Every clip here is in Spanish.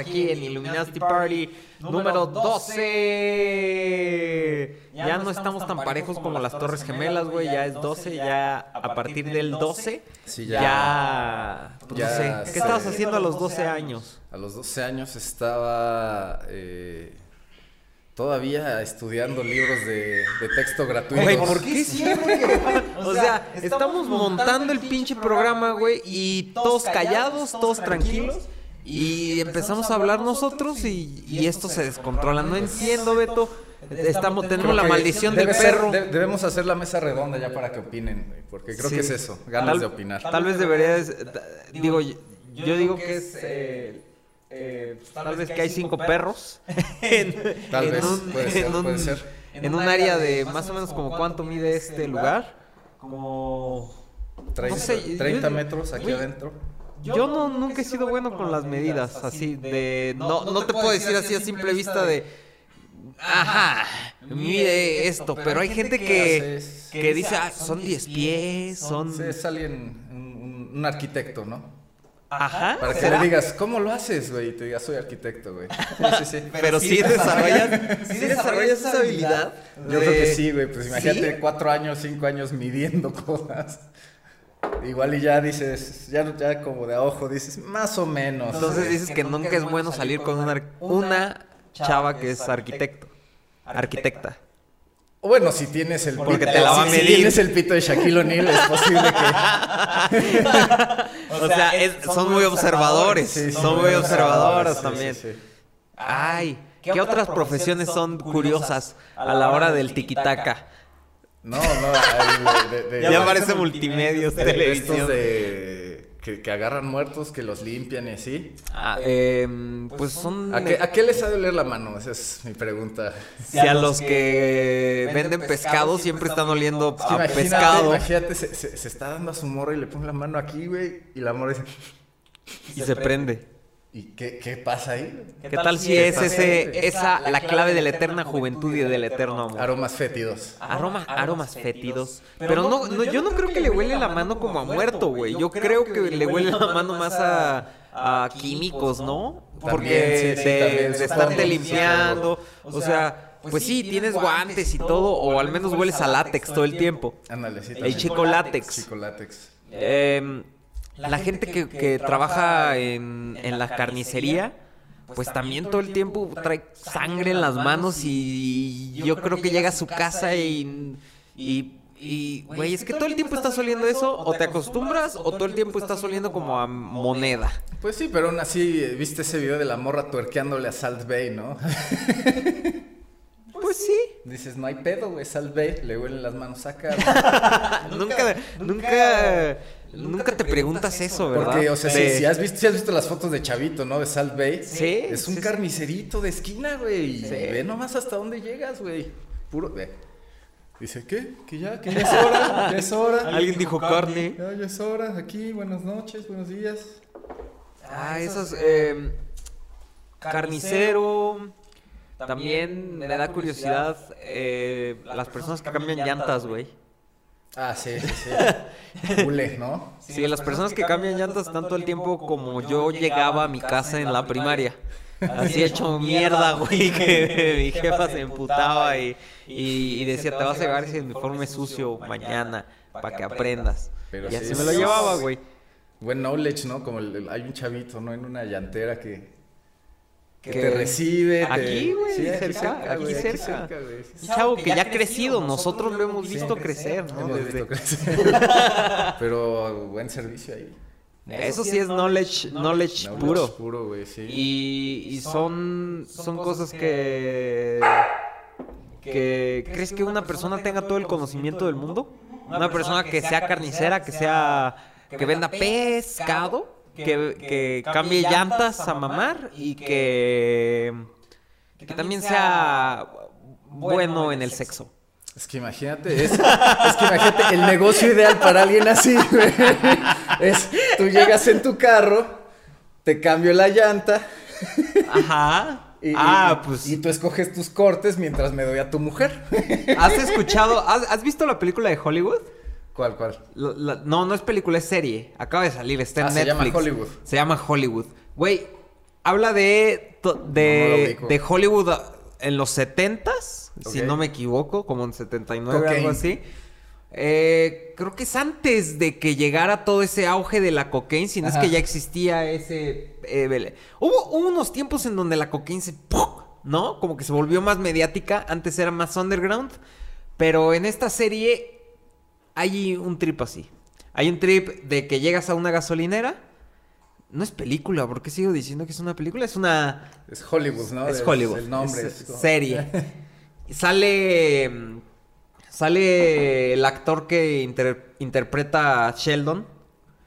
aquí en Illuminati Party número 12. Ya no estamos tan parejos como las Torres Gemelas, güey. Ya es 12, ya a partir del 12. Sí, ya. ya- pues, ya no sé. ¿Qué estabas haciendo a los 12 años? A los 12 años estaba eh, todavía estudiando libros de, de texto gratuitos. Güey, ¿por qué siempre? O sea, estamos montando el pinche programa, güey, y todos callados, todos tranquilos. Y empezamos a hablar nosotros y, y esto se descontrola. No entiendo, Beto. Estamos, tenemos la maldición del ser- perro. de- debemos hacer la mesa redonda ya para que opinen, porque creo Sí. que es eso, ganas Tal- de opinar. Tal vez deberías. Digo, yo, yo digo que es. eh, eh, tal vez que hay cinco perros. en, Tal en vez, un- puede ser, en un- puede ser. En un área de más o menos como cuánto mide este lugar. Como. 30, no sé, yo- 30 metros aquí adentro. Yo no, nunca he sido bueno con las medidas, así de... No, no te puedo decir así a simple vista de... Ajá, mide esto, pero hay gente que, que dice, ah, son 10 pies, son... Es alguien, un, arquitecto, ¿no? Ajá, Para que ¿será? le digas, ¿cómo lo haces, güey? Y te digas, soy arquitecto, güey. Sí, sí, sí. Pero sí desarrollas, sí desarrollas esa habilidad. Yo creo que sí, güey. Pues imagínate ¿Sí? cuatro años, cinco años midiendo cosas. Igual y ya dices, ya, ya como de a ojo, dices, más o menos. Entonces dices que nunca es bueno salir con una, una chava que es arquitecto, arquitecta. Bueno, si tienes el Porque pito, te la va a si- si medir. tienes el pito de Shaquille O'Neal, es posible que. O sea, es- son muy observadores, sí, son muy observadoras sí, también. sí, sí. Ay, ¿qué otras profesiones son curiosas a la hora del tiquitaca? No, no, hay de, de- Ya parece multimedios, televisión. estos de que, que agarran muertos, que los limpian y así. Ah, em, pues son ¿A qué, a qué les ha de oler la mano? Esa es mi pregunta. si a los que venden pescado siempre están oliendo a imagínate, pescado imagínate, se, se- se está dando a su morra y le pone la mano aquí, güey, y la morra dice, y se prende. ¿Y qué, qué pasa ahí? ¿Qué tal si es ese esa la clave de la eterna juventud y del eterno amor? Aromas fétidos. Aroma, aromas fétidos. Pero no, no, yo no creo que le huele la mano como a muerto, güey. Yo creo que le huele la mano más a, a químicos, ¿no? Porque También, sí, sí, de, estarte limpiando. O sea, pues sí, tienes guantes y todo, o al menos hueles a látex todo el tiempo. Ándale, sí. El chico látex. Chico látex. Em, la gente que, que trabaja en, en la carnicería, pues también todo el tiempo trae sangre en las manos y yo creo que llega a su casa y... y y, güey, es que todo el tiempo estás oliendo eso, o te acostumbras, o todo el tiempo estás oliendo como a moneda. Pues sí, pero aún así, viste ese video de la morra tuerqueándole a Salt Bay, ¿no? Pues sí. Dices, no hay pedo, güey, Salt Bay, le huelen las manos acá. nunca, nunca, nunca te preguntas eso, ¿verdad? Porque, o sea, De- si, si has visto, si has visto las fotos de Chavito, ¿no? De Salt Bay. Sí, Es un sí, carnicerito de esquina, güey. y Sí. Ve nomás hasta dónde llegas, güey. Puro, ve. Dice, ¿qué? Que ya, que ya es hora, ya es hora. Alguien dijo carne. Ya, ya es hora, aquí, buenas noches, buenos días. Ah, esos. eh, carnicero. También me da curiosidad eh, las personas que cambian llantas, güey. Ah, sí, sí, sí. Hule, ¿no? Sí, las personas que cambian llantas están todo el tiempo como yo llegaba a mi casa en la primaria. Así hecho mierda, güey, que mi jefa se emputaba y, y, y decía, te vas a llevar ese uniforme sucio mañana para que aprendas. Pero Y así sí, me lo llevaba, güey. Buen knowledge, ¿no? Como el- el- hay un chavito, ¿no? En una llantera que, que Que- te recibe. Aquí, güey, Sí, cerca, aquí cerca. sí. Un chavo que ya ha crecido, nosotros lo hemos visto crecer, ¿no? Hemos Desde- visto crecer. Pero buen servicio ahí. Eso sí es knowledge, knowledge Knowledge puro. Puro, güey, sí. Y, y son, son cosas que, que... ¿Crees que una persona tenga todo el conocimiento del mundo? Una persona que sea carnicera, que sea... que venda pescado, que, que cambie llantas a mamar y que... que también sea bueno en el sexo. Es que imagínate, es, es que imagínate el negocio ideal para alguien así, güey. Es, tú llegas en tu carro, te cambio la llanta. Ajá. Y, ah, y- pues... Y tú escoges tus cortes mientras me doy a tu mujer. ¿Has escuchado, has, has visto la película de Hollywood? ¿Cuál, cuál? La- la- no, no es película, es serie. Acaba de salir, está en Ah, se Netflix. llama Hollywood. Se llama Hollywood. Güey, habla de, to- No, no de, de Hollywood en los 70s, si no me equivoco, como en 79, algo Cocaine. así. Eh, creo que es antes de que llegara todo ese auge de la cocaína, si no es que ya existía ese... eh, hubo, hubo unos tiempos en donde la cocaína se... ¡pum! ¿No? Como que se volvió más mediática, antes era más underground, pero en esta serie hay un trip así. Hay un trip de que llegas a una gasolinera. No es película, ¿por qué sigo diciendo que es una película? Es una... Es Hollywood, ¿no? Es Hollywood. El nombre. Es es serie. sale. Sale el actor que inter- interpreta a Sheldon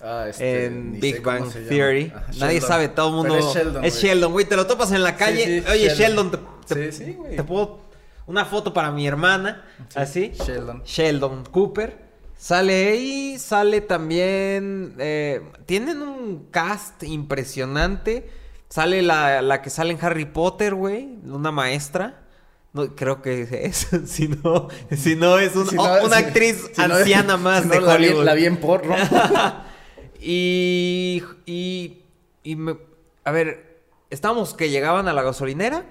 Ah, este, en Big Bang. Theory. Nadie sabe, todo el mundo. Pero es Sheldon. es güey. Sheldon, güey. Te lo topas en la calle. Sí, sí, Oye, Sheldon. Sheldon, te, sí, güey. te puedo. Una foto para mi hermana. así. Sheldon. Sheldon Cooper. Sale ahí, sale también. eh, tienen un cast impresionante. Sale la, la que sale en Harry Potter, güey. Una maestra. No, creo que es. si no, si no es un- Si no, o- una si- actriz si no- anciana más de no, la vi- Hollywood. La vi en porno. y. Y. Y me. A ver. Estábamos que llegaban a la gasolinera.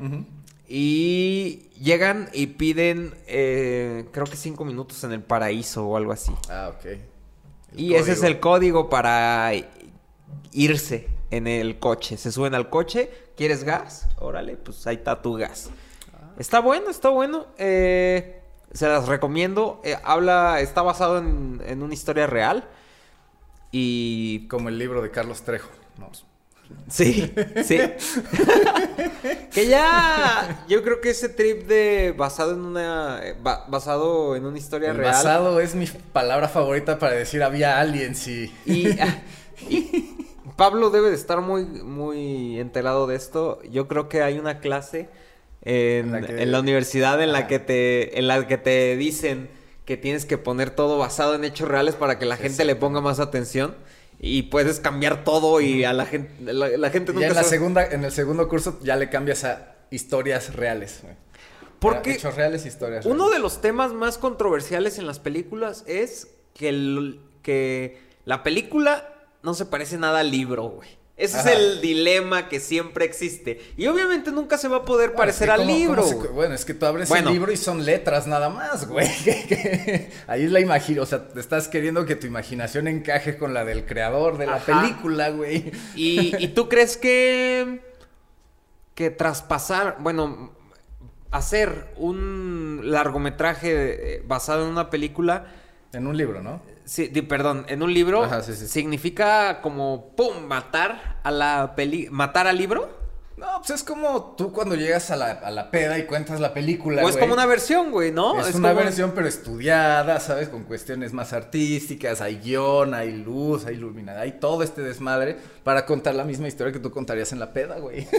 Y llegan y piden, eh, creo que cinco minutos en el paraíso o algo así. Ah, ok. El y ese es el código para irse en el coche. Se suben al coche, ¿quieres gas? Órale, pues ahí está tu gas. Está bueno, está bueno. eh, se las recomiendo. eh, habla, está basado en, en una historia real. Y Como el libro de Carlos Trejo. ¿no? Sí, sí. que ya. Yo creo que ese trip de. basado en una. eh, ba- basado en una historia El real. basado es mi palabra favorita para decir había aliens y... Y, ah, y Pablo debe de estar muy, muy enterado de esto. Yo creo que hay una clase en, En la que- en la universidad en la Ajá. que te. en la que te dicen que tienes que poner todo basado en hechos reales para que la gente le ponga más atención. Y puedes cambiar todo y a la gente. La, la gente Ya nunca en la sabe- segunda, en el segundo curso ya le cambias a historias reales. güey. Porque Hechos reales, historias Uno reales. de los temas más controversiales en las películas es que, el- que la película no se parece nada al libro, güey. Ese Ajá. es el dilema que siempre existe. Y obviamente nunca se va a poder Bueno, parecer es que al cómo- libro. cómo se- güey. bueno, es que tú abres Bueno. el libro y son letras nada más, güey. Ahí es la imaginación. O sea, te estás queriendo que tu imaginación encaje con la del creador de la Ajá. película, güey. ¿Y, y tú crees que, que traspasar, bueno, hacer un largometraje eh, basado en una película En un libro, ¿no? Sí, di- perdón, en un libro Ajá, sí, sí. significa como pum, matar a la peli, matar al libro. No, pues es como tú cuando llegas a la, a la peda y cuentas la película. o es güey. como una versión, güey, ¿no? Es, una como- versión, pero estudiada, ¿sabes? Con cuestiones más artísticas, hay guion, hay luz, hay iluminada, hay todo este desmadre para contar la misma historia que tú contarías en la peda, güey.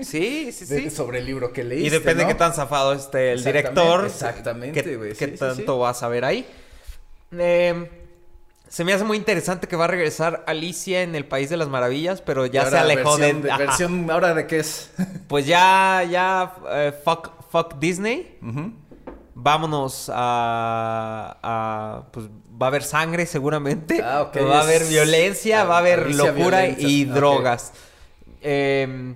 Sí, sí, De- sí. Sobre el libro que leíste, Y depende ¿no? qué tan zafado esté el Exactamente, director. exactamente, qué- güey, Qué sí, sí, tanto sí. vas a ver ahí. Eh, se me hace muy interesante que va a regresar Alicia en el País de las Maravillas, pero ya se alejó versión de... ajá. versión, ¿ahora de qué es? Pues ya, ya, eh, fuck, fuck Disney. Vámonos a, a- Pues va a haber sangre seguramente. Ah, ok, Va a haber violencia, ah, va a haber Alicia locura Violencia, y drogas. Eh,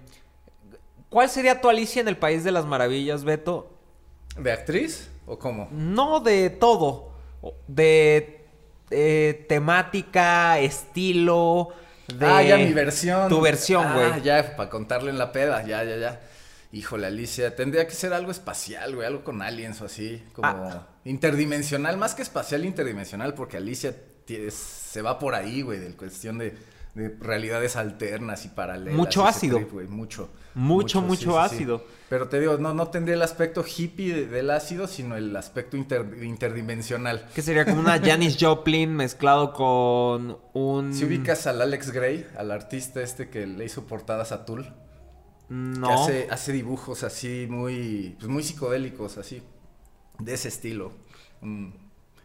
¿Cuál sería tu Alicia en el País de las Maravillas, Beto? ¿De actriz o cómo? No de todo. De eh, temática, estilo. De... Ah, ya mi versión. Tu versión, Ah, güey. ya, para contarle en la peda, ya, ya, ya. Híjole, Alicia, tendría que ser algo espacial, güey, algo con aliens o así, como Ah. interdimensional, más que espacial, interdimensional, porque Alicia se va por ahí, güey, de cuestión de, de realidades alternas y paralelas. Mucho ácido. trip, mucho. Mucho, mucho ácido. Pero te digo, no, no tendría el aspecto hippie de- del ácido, sino el aspecto inter- interdimensional. Que sería como una Janis Joplin mezclado con un. Si ubicas al Alex Gray, al artista este que le hizo portadas a Tool. que hace, hace dibujos así muy, pues muy psicodélicos, así, de ese estilo, mm,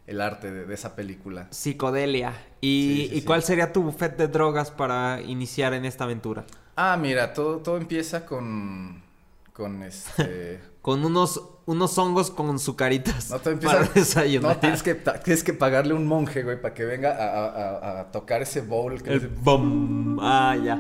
el arte de, de esa película. Psicodelia. ¿Y, Sí, sí, ¿y sí. cuál sería tu buffet de drogas para iniciar en esta aventura? Ah, mira, todo, todo empieza con, con este... Con unos, unos hongos con sucaritas. No, te para empiezas... desayunar. No, tienes que, tienes que pagarle un monje, güey, para que venga a, a- a- a tocar ese bowl. que El dice- bom. Ah, ya.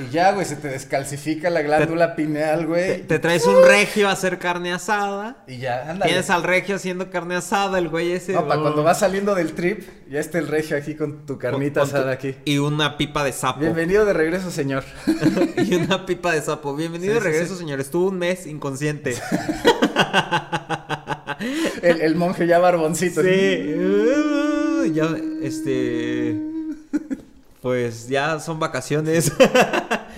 Y ya, güey, se te descalcifica la glándula pineal, güey. Te traes un regio a hacer carne asada. Y ya, ándale. Tienes al regio haciendo carne asada, el güey ese. No, para oh, cuando vas saliendo del trip, ya está el regio aquí con tu carnita con asada aquí. Y una pipa de sapo. Bienvenido de regreso, señor. y una pipa de sapo. Bienvenido Sí, de sí, regreso, sí. señor. Estuvo un mes inconsciente. El, el monje ya barboncito. Sí. Uh, ya, este. Pues ya son vacaciones.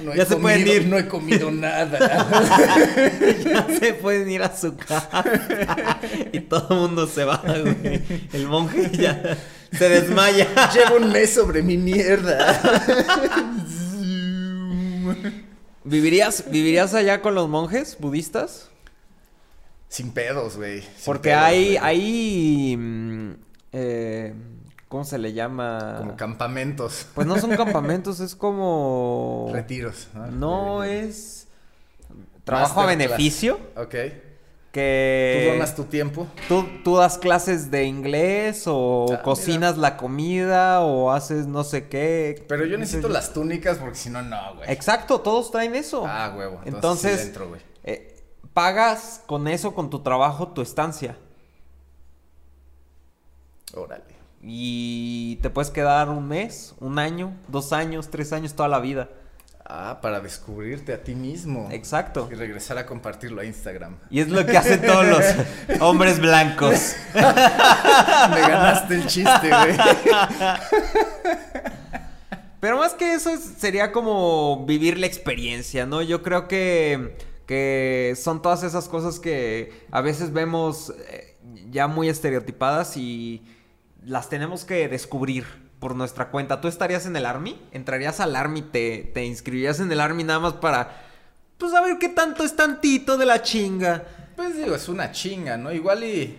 No ya se pueden ir. No he comido nada. ya se pueden ir a su casa. y todo el mundo se va, güey. El monje ya se desmaya. Llevo un mes sobre mi mierda. ¿Vivirías, ¿Vivirías allá con los monjes budistas? Sin pedos, güey. sin Porque pedos, hay, hay, mm, eh, ¿cómo se le llama? Como campamentos. Pues no son campamentos, es como... Retiros. No es trabajo a beneficio, Ok. Tú que donas tu tiempo. tú, tú das clases de inglés o Ah, cocinas la comida o haces no sé qué. Pero yo necesito las túnicas porque si no, no, güey. Exacto, todos traen eso. Ah, huevo. Entonces, Entonces, sí dentro, güey. eh, pagas con eso, con tu trabajo, tu estancia. Órale. Y te puedes quedar un mes, un año, dos años, tres años, toda la vida. Ah, para descubrirte a ti mismo. Exacto. Y regresar a compartirlo a Instagram. Y es lo que hacen todos los hombres blancos. Me ganaste el chiste, güey. Pero más que eso es- sería como vivir la experiencia, ¿no? Yo creo que, que son todas esas cosas que a veces vemos eh, ya muy estereotipadas y las tenemos que descubrir por nuestra cuenta. ¿Tú estarías en el Army? ¿Entrarías al Army? ¿Te, te inscribirías en el Army nada más para... Pues a ver qué tanto es tantito de la chinga? Pues digo, es una chinga, ¿no? Igual y.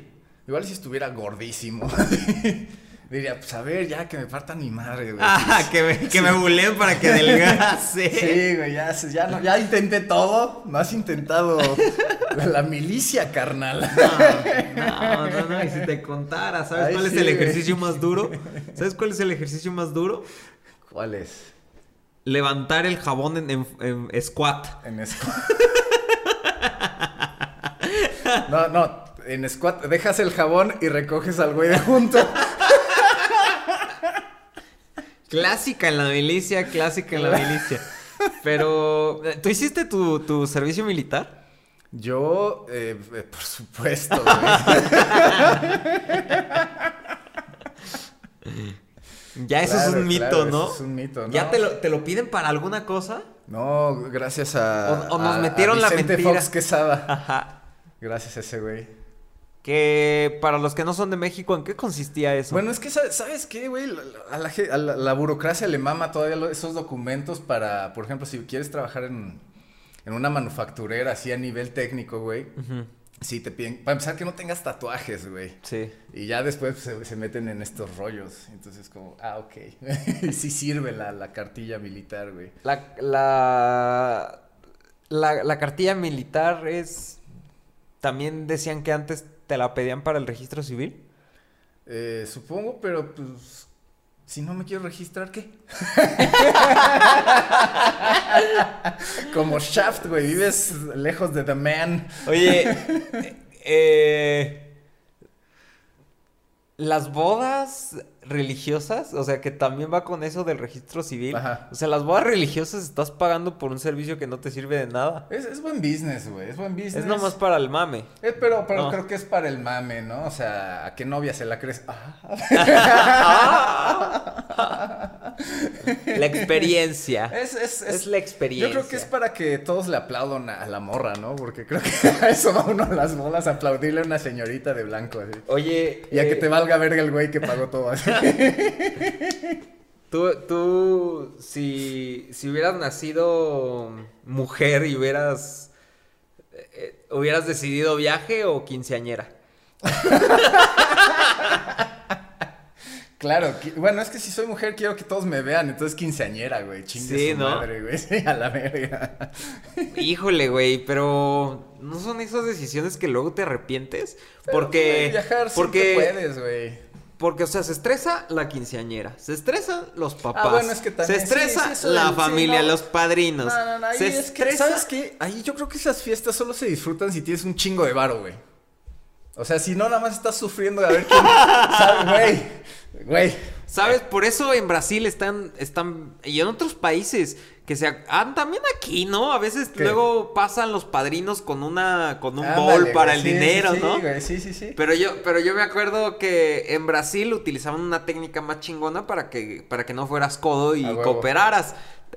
Igual si estuviera gordísimo. Diría, pues a ver, ya que me parta mi madre, güey. Ah, que me, que me buleen para que delgase. Sí, güey, ya, ya, no, ya intenté todo. No has intentado la, la milicia, carnal. No, no, no, y si te contara, ¿sabes Ay, cuál sí, es el güey. ejercicio más duro? ¿Sabes cuál es el ejercicio más duro? ¿Cuál es? Levantar el jabón en, en- en squat. En squat. No, no, en squat dejas el jabón y recoges al güey de junto. Clásica en la milicia, clásica en la milicia. Pero, ¿tú hiciste tu, tu servicio militar? Yo, eh, eh, por supuesto. Ya eso Claro, es un mito, claro, ¿no? eso es un mito, ¿no? ¿Ya te lo, te lo piden para alguna cosa? No, gracias a. O- o nos a- a metieron la Vicente mentira. Fox Quesada. Ajá. Gracias a ese güey. Que para los que no son de México, ¿en qué consistía eso? Bueno, es que, sa- ¿sabes qué, güey? A la, ge- a la- la burocracia le mama todavía esos documentos para, por ejemplo, si quieres trabajar en, en una manufacturera así a nivel técnico, güey. Sí, te piden. Para empezar, que no tengas tatuajes, güey. Sí. Y ya después se, se meten en estos rollos. Entonces, como, ah, ok. Sí sirve la, la cartilla militar, güey. La, la, la, la cartilla militar es... También decían que antes te la pedían para el registro civil. Eh, supongo, pero pues. Si no me quiero registrar, ¿qué? Como Shaft, güey. Vives lejos de The Man. Oye, eh, las bodas religiosas, o sea, que también va con eso del registro civil. Ajá. O sea, las bodas religiosas estás pagando por un servicio que no te sirve de nada. Es, es buen business, güey. Es buen business. Es nomás para el mame. Eh, pero pero No. creo que es para el mame, ¿no? O sea, ¿a qué novia se la crees? Ah. La experiencia. Es, es, Es la experiencia. Yo creo que es para que todos le aplaudan a, la morra, ¿no? Porque creo que a eso va uno a las bolas, aplaudirle a una señorita de blanco, así. Oye, Y a que eh, te valga verga el güey que pagó todo así. Tú, tú, si, si hubieras nacido mujer y hubieras, eh, hubieras decidido viaje o quinceañera. Claro, bueno, es que si soy mujer quiero que todos me vean, entonces quinceañera, güey, chingue Sí, su ¿no? madre, güey, sí, a la verga. Híjole, güey, pero no son esas decisiones que luego te arrepientes. Pero, Porque. güey, viajar porque, puedes, güey. Porque, o sea, se estresa la quinceañera, se estresan los papás. Ah, bueno, es que también- Se estresa sí, la del- sí, familia, no. los padrinos. No, no, no, ahí se es que. ¿sabes qué? Ahí yo creo que esas fiestas solo se disfrutan si tienes un chingo de varo, güey. O sea, si no, nada más estás sufriendo de a ver quién sabe, güey, güey. ¿Sabes? Por eso en Brasil están, están, y en otros países, que se, ah, también aquí, ¿no? A veces ¿Qué? luego pasan los padrinos con una, con un Ándale, bol para güey, el sí, dinero, sí, sí, ¿no? güey, sí, sí, sí. Pero yo, pero yo me acuerdo que en Brasil utilizaban una técnica más chingona para que, para que no fueras codo y cooperaras.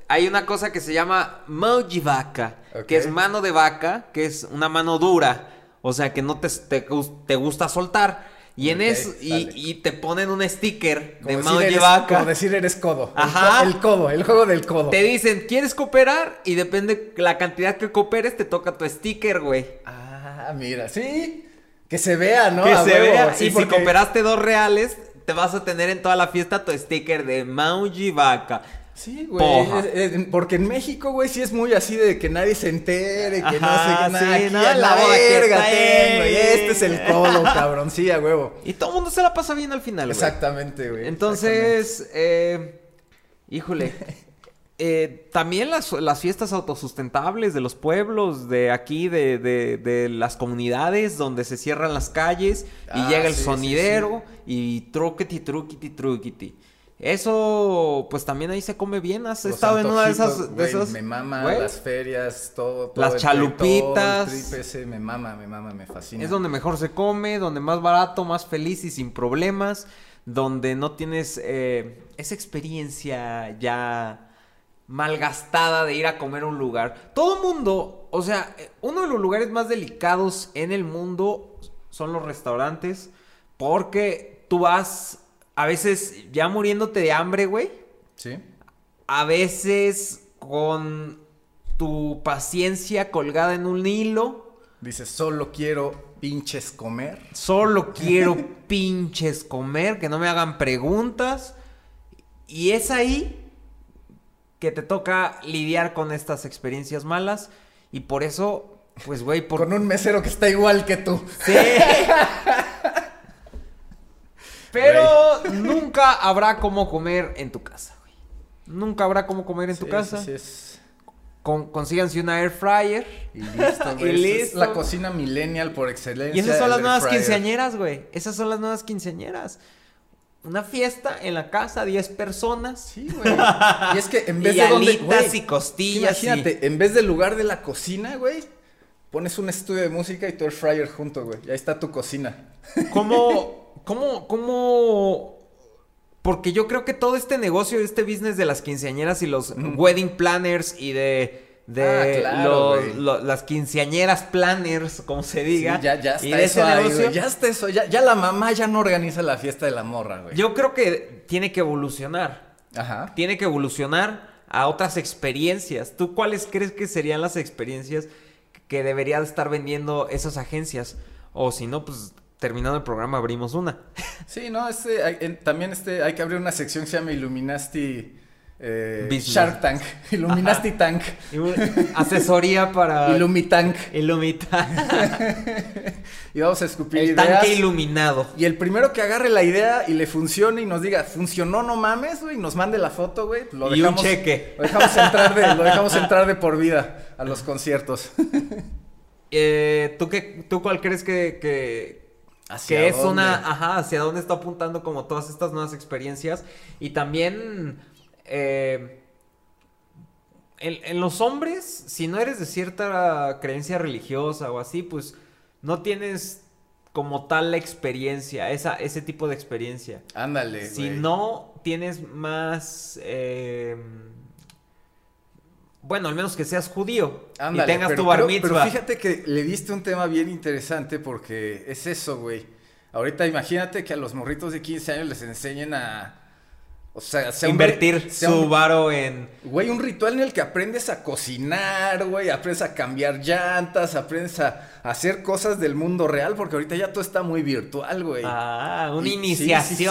Hay una cosa que se llama mão de vaca, Ok. que es mano de vaca, que es una mano dura, o sea que no te, te, te gusta soltar. Y en Ok, eso, y, te ponen un sticker Como de decir mano de eres- vaca. Como decir eres codo. El Ajá. El, codo, el juego del codo. Te dicen, ¿quieres cooperar? Y depende la cantidad que cooperes, te toca tu sticker, güey. Ah, mira, sí. Que se vea, ¿no? que A se huevo, vea. sí, y porque- si cooperaste dos reales, te vas a tener en toda la fiesta tu sticker de Mauji Vaca. Sí, güey. Porque en México, güey, sí es muy así de que nadie se entere, que no Ajá, qué, nada. sí, no, la verga tengo, y este es el codo, cabrón. Sí, a huevo. Y todo el mundo se la pasa bien al final, güey. Exactamente, güey. Entonces, eh, híjole. eh, también las, las fiestas autosustentables de los pueblos, de aquí, de, de- de las comunidades, donde se cierran las calles y Ah, llega el sí, sí, sonidero y truquiti, truquiti, truquiti. Eso, pues también ahí se come bien. ¿Has Los estado en una de esas? de esas? Me mama las ferias, todo. todo Las chalupitas. todo el trip ese, me mama, me mama, me fascina. Es donde mejor se come, donde más barato, más feliz y sin problemas, donde no tienes eh, esa experiencia ya malgastada de ir a comer a un lugar. Todo mundo, o sea, uno de los lugares más delicados en el mundo son los restaurantes, porque tú vas a veces ya muriéndote de hambre, güey. ¿Sí? A veces con tu paciencia colgada en un hilo. Dice, solo quiero pinches comer. Solo quiero pinches comer, que no me hagan preguntas. Y es ahí que te toca lidiar con estas experiencias malas. Y por eso, pues, güey, por... Con un mesero que está igual que tú. Sí. Pero nunca habrá como comer en tu casa, güey. Nunca habrá como comer en tu casa. sí, sí, es- Con- consíganse una air fryer. Y listo, Y güey. Es listo. la cocina millennial por excelencia. Y esas son las nuevas fryer. quinceañeras, güey. Esas son las nuevas quinceañeras. Una fiesta en la casa, 10 personas. Sí, güey. Y es que en vez y de donde, güey, y costillas. y- Imagínate, en vez del lugar de la cocina, güey, pones un estudio de música y tu air fryer junto, güey. Y ahí está tu cocina. ¿Cómo, cómo, cómo? Porque yo creo que todo este negocio, este business de las quinceañeras y los wedding planners y de, de Ah, claro, los- las quinceañeras planners, como se diga. Sí, ya, ya y está de eso ese negocio. Ya está eso. Ya, ya la mamá ya no organiza la fiesta de la morra, güey. Yo creo que tiene que evolucionar. Ajá. Tiene que evolucionar a otras experiencias. ¿Tú cuáles crees que serían las experiencias que deberían estar vendiendo esas agencias? O si no, pues terminando el programa abrimos una. Sí, no, este, hay- en- también este, hay que abrir una sección que se llama Illuminati eh. Shark Tank. Illuminati Tank. Asesoría para Illumitank. Ilumita. Y vamos a escupir El ideas. tanque iluminado. Y el primero que agarre la idea y le funcione y nos diga, funcionó, no mames, güey, y nos mande la foto, güey, lo Y un cheque. Lo dejamos entrar de, lo dejamos entrar de por vida a los conciertos. Eh, ¿tú, qué, ¿Tú cuál crees que, que, ¿Hacia que es dónde? una... Ajá, hacia dónde está apuntando como todas estas nuevas experiencias? Y también... eh, en, en los hombres, si no eres de cierta creencia religiosa o así, pues no tienes como tal la experiencia, esa, ese tipo de experiencia. Ándale, Si güey. no tienes más. eh, bueno, al menos que seas judío Ándale, y tengas pero tu bar mitzvah. Pero fíjate que le diste un tema bien interesante porque es eso, güey. Ahorita imagínate que a los morritos de 15 años les enseñen a... O sea, sea un- Invertir sea su varo en. Güey, un ritual en el que aprendes a cocinar, güey, aprendes a cambiar llantas, aprendes a, a hacer cosas del mundo real, porque ahorita ya todo está muy virtual, güey. Ah, una Y- sí, sí, sí.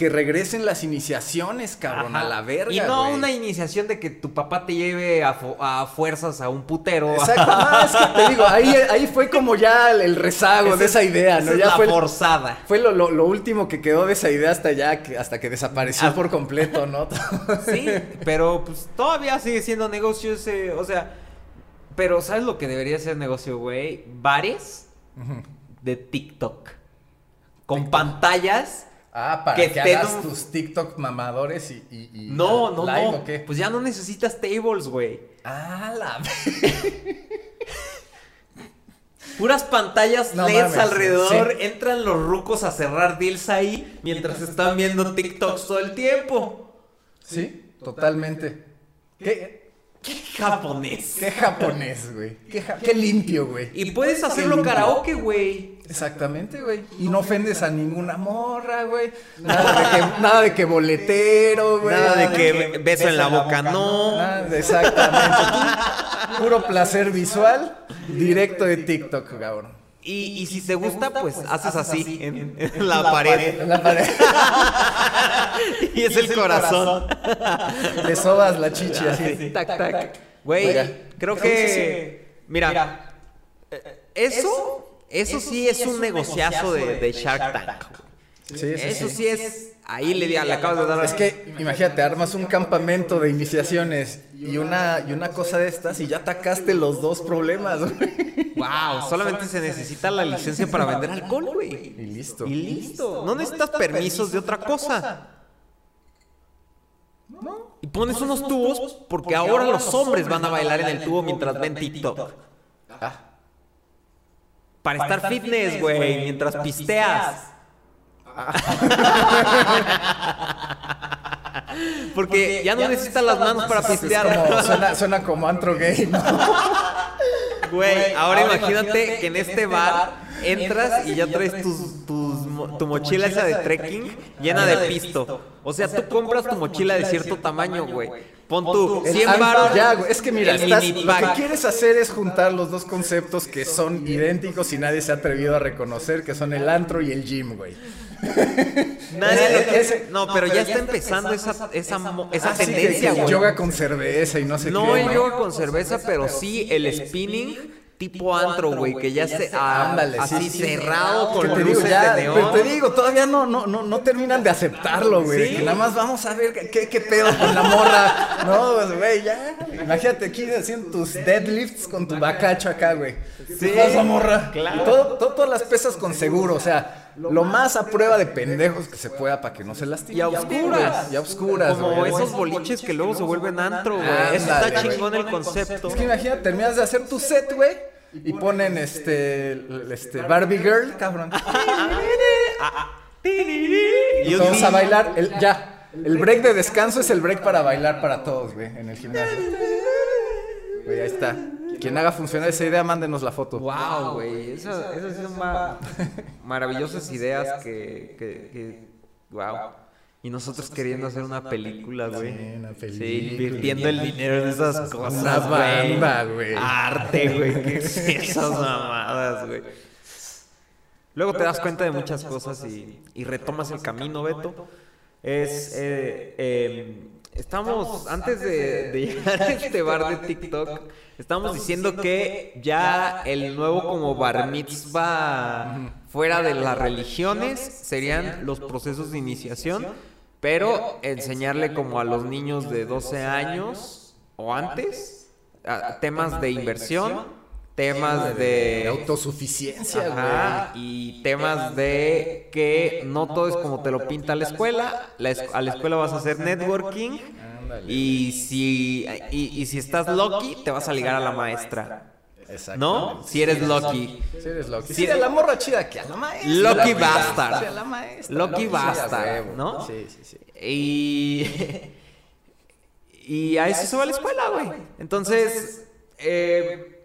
Que regresen las iniciaciones, cabrón, a la verga. Y no una iniciación de que tu papá te lleve a, fu- a fuerzas a un putero. Exacto, no, es que te digo, ahí, ahí fue como ya el, el rezago de esa idea, ¿no? Ya la fue, el- forzada. fue lo, lo- lo último que quedó de esa idea hasta ya, que, hasta que desapareció Ah. por completo, ¿no? Sí, pero pues todavía sigue siendo negocio ese, o sea, pero ¿sabes lo que debería ser negocio, güey? Bares de TikTok. Con TikTok. pantallas. Ah, para Que que, te hagas no- tus TikTok mamadores y, y- y No, no, live no. o qué. Pues ya no necesitas tables, güey. Ah, la Puras pantallas No LEDs mames, alrededor. sí. Entran los rucos a cerrar deals ahí mientras están viendo TikToks todo el tiempo. Sí, totalmente. ¿Qué, ¡Qué japonés! qué japonés, güey? Qué, ja- qué limpio, güey. Y puedes hacerlo limpio. karaoke, güey. Exactamente, güey. Y no ofendes a ninguna morra, güey. Nada de que, nada de que boletero, güey. Nada de que beso en la boca, no. Nada de- exactamente. Puro placer visual, directo de TikTok, cabrón. Y, y si te gusta, pues haces así en, en la pared. En la pared. Y es el corazón. Le sobas la chichi así. Tac, tac. Güey, creo creo que. Mira, eh, eso. Eso sí es un negociazo de, de Shark Tank. Sí, sí, Eso sí. sí es. Ahí le, di- le acabas de dar. Es que, imagínate, armas un campamento de iniciaciones y una, y una cosa de estas y ya atacaste los dos problemas, güey. Wow, solamente se necesita la licencia para vender alcohol, güey. Y listo. Y listo. No necesitas permisos de otra cosa. Y pones unos tubos porque ahora los hombres van a bailar en el tubo mientras ven TikTok. Ah, Para estar fitness, güey, mientras pisteas. Porque ya no necesitas las manos para pistear. como, suena, suena como antro gay, ¿no? Güey, ahora imagínate que en este bar entras y ya traes tus, tus mo- tu mochila esa de trekking llena de pisto. O sea, tú compras tu mochila de cierto tamaño, güey. Pon tú El 100 antro- baros. Ya, güey, es que mira, estás- lo que quieres hacer es juntar los dos conceptos que son idénticos y nadie se ha atrevido a reconocer, que son el antro y el gym, güey. Nadie lo- Ese- No, pero ya está empezando esa, esa, esa Ah, que- tendencia, que güey. Yoga con cerveza y no sé No qué. el yoga con cerveza, pero sí el spinning tipo antro, güey, que ya se ah, Ándale, sí, así sí, cerrado con te digo, luces ya, de pero te neón. digo, todavía no, no, no, no terminan de aceptarlo, güey. Sí. Que nada más vamos a ver qué, qué pedo con la morra. No, pues, güey, ya. Imagínate aquí haciendo tus deadlifts con tu bacacho acá, güey. Sí, ¿Qué pasa, morra? claro. Y todo, todo- todas las pesas con seguro, o sea, lo más a prueba de pendejos que se pueda para que no se lastimen. Y a oscuras. Y a oscuras, Como güey. esos boliches que luego se vuelven antro, güey. Ándale, Eso está chingón el concepto. Es que imagínate, terminas de hacer tu set, güey. Y ponen este, este Barbie Girl, cabrón. Y todos a bailar. El, ya. El break de descanso es el break para bailar para todos, güey, en el gimnasio. Güey, ahí está. Quien haga funcionar esa idea, mándenos la foto. Wow, güey. Esas, esas son ma- maravillosas ideas que, que, que- Wow. Y nosotros queriendo hacer una película, güey. Sí, una Sí, película. invirtiendo el dinero en esas cosas, güey. banda, güey. Arte, güey. ¿Qué es esas mamadas, güey? Luego te das cuenta de muchas cosas y, y retomas el camino, Beto. Es. eh, eh, estamos, antes de, de llegar a este bar de TikTok, estamos diciendo que ya el nuevo como bar mitzvah fuera de las religiones serían los procesos de iniciación, pero enseñarle como a los niños de 12 años o antes a- temas de inversión, temas De de autosuficiencia, Ajá, y temas de que no todo es como te lo pinta la escuela. La es- a la escuela vas a hacer networking. Y si, y, y si estás lucky, te vas a ligar a la maestra. Exactamente. ¿No? Si eres lucky. Si eres Loki. Si Sí, eres- a la morra chida que a la maestra. La bastard. Sí, a la maestra. Lucky sí, a bastard. ¿no? Sí, sí, sí. Y. Y a eso se va a la escuela, güey. Entonces. eh,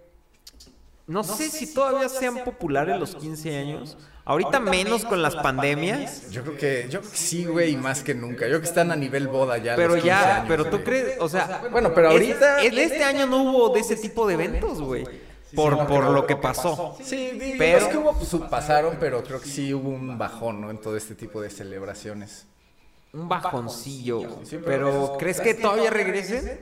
no sé si todavía sean populares los 15 años. Ahorita menos con las pandemias. Yo creo que, yo creo que sí, güey, y más que nunca. Yo creo que están a nivel boda ya. Pero los 15 ya, años, pero tú crees, o sea, Bueno, pero es- ahorita- es- este año no hubo de ese tipo de eventos, güey. Por, por lo que pasó. Sí, digo, Pero- es que hubo, pues, pasaron, pero creo que sí hubo un bajón, ¿no? En todo este tipo de celebraciones. un bajoncillo. Sí, pero pero es- ¿crees que todavía regresen?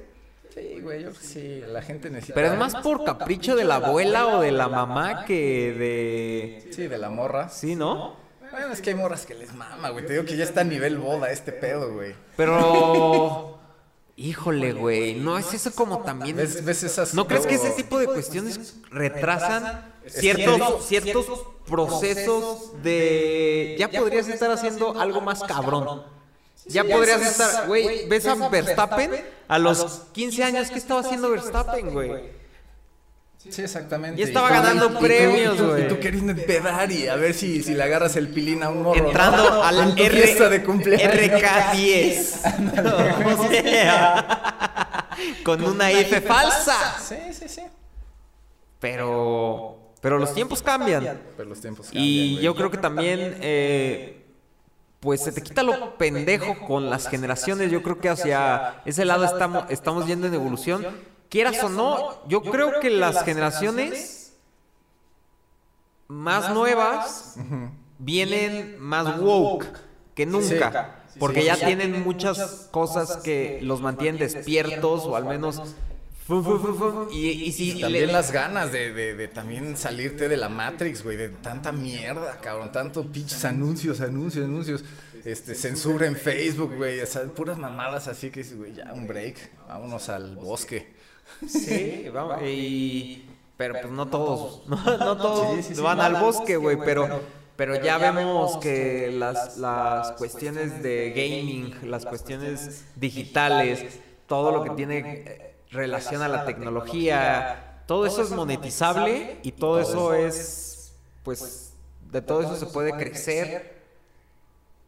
Sí, güey, yo creo que sí, la gente necesita. Pero es más por capricho de la abuela o de la mamá que de... Sí, de la morra. Sí, ¿no? Bueno, es que hay morras que les mama, güey. Te digo que ya está a nivel boda este pedo, güey. Pero... Híjole, güey. No es eso como también... ¿Ves, ves esas. ¿No crees que ese tipo de cuestiones retrasan ciertos, ciertos procesos de... Ya podrías estar haciendo algo más cabrón. Ya podrías estar... Güey, ¿ves a Verstappen? A los 15 años, ¿qué estaba haciendo Verstappen, güey? Sí, exactamente. Estaba Y tú- ganando y tú- premios, tú- güey. Y tú queriendo empedar y a ver si, si le agarras el pilín a un morro. ¿no? Entrando En tu R- fiesta de cumpleaños. RK10. O sea, con una F falsa. Sí, sí, sí. Pero... Pero los tiempos cambian. Pero los tiempos cambian. Y yo creo que también, eh, pues se te quita lo pendejo con las generaciones. Yo creo que hacia ese lado estamos, estamos yendo en evolución. Quieras o no, yo creo que las generaciones más nuevas vienen más woke que nunca. Sí. Porque Sí. ya tienen muchas cosas que los mantienen despiertos o al menos... fu, fu, fu, fu, y, y si También le- las ganas de, de, de también salirte de la Matrix, güey, de tanta mierda, cabrón, tanto pinches anuncios, anuncios, anuncios, este, censura en Facebook, güey, o sea, puras mamadas así que dices, güey, ya un break, vámonos al bosque. Sí, vamos. Y, pero pues no todos, no, no todos Sí, sí, sí. van al bosque, güey, pero, pero ya vemos que las, las cuestiones de gaming, las cuestiones digitales, todo lo que tiene eh, relación a la tecnología, todo eso es monetizable y todo eso es, pues, de todo eso se puede crecer.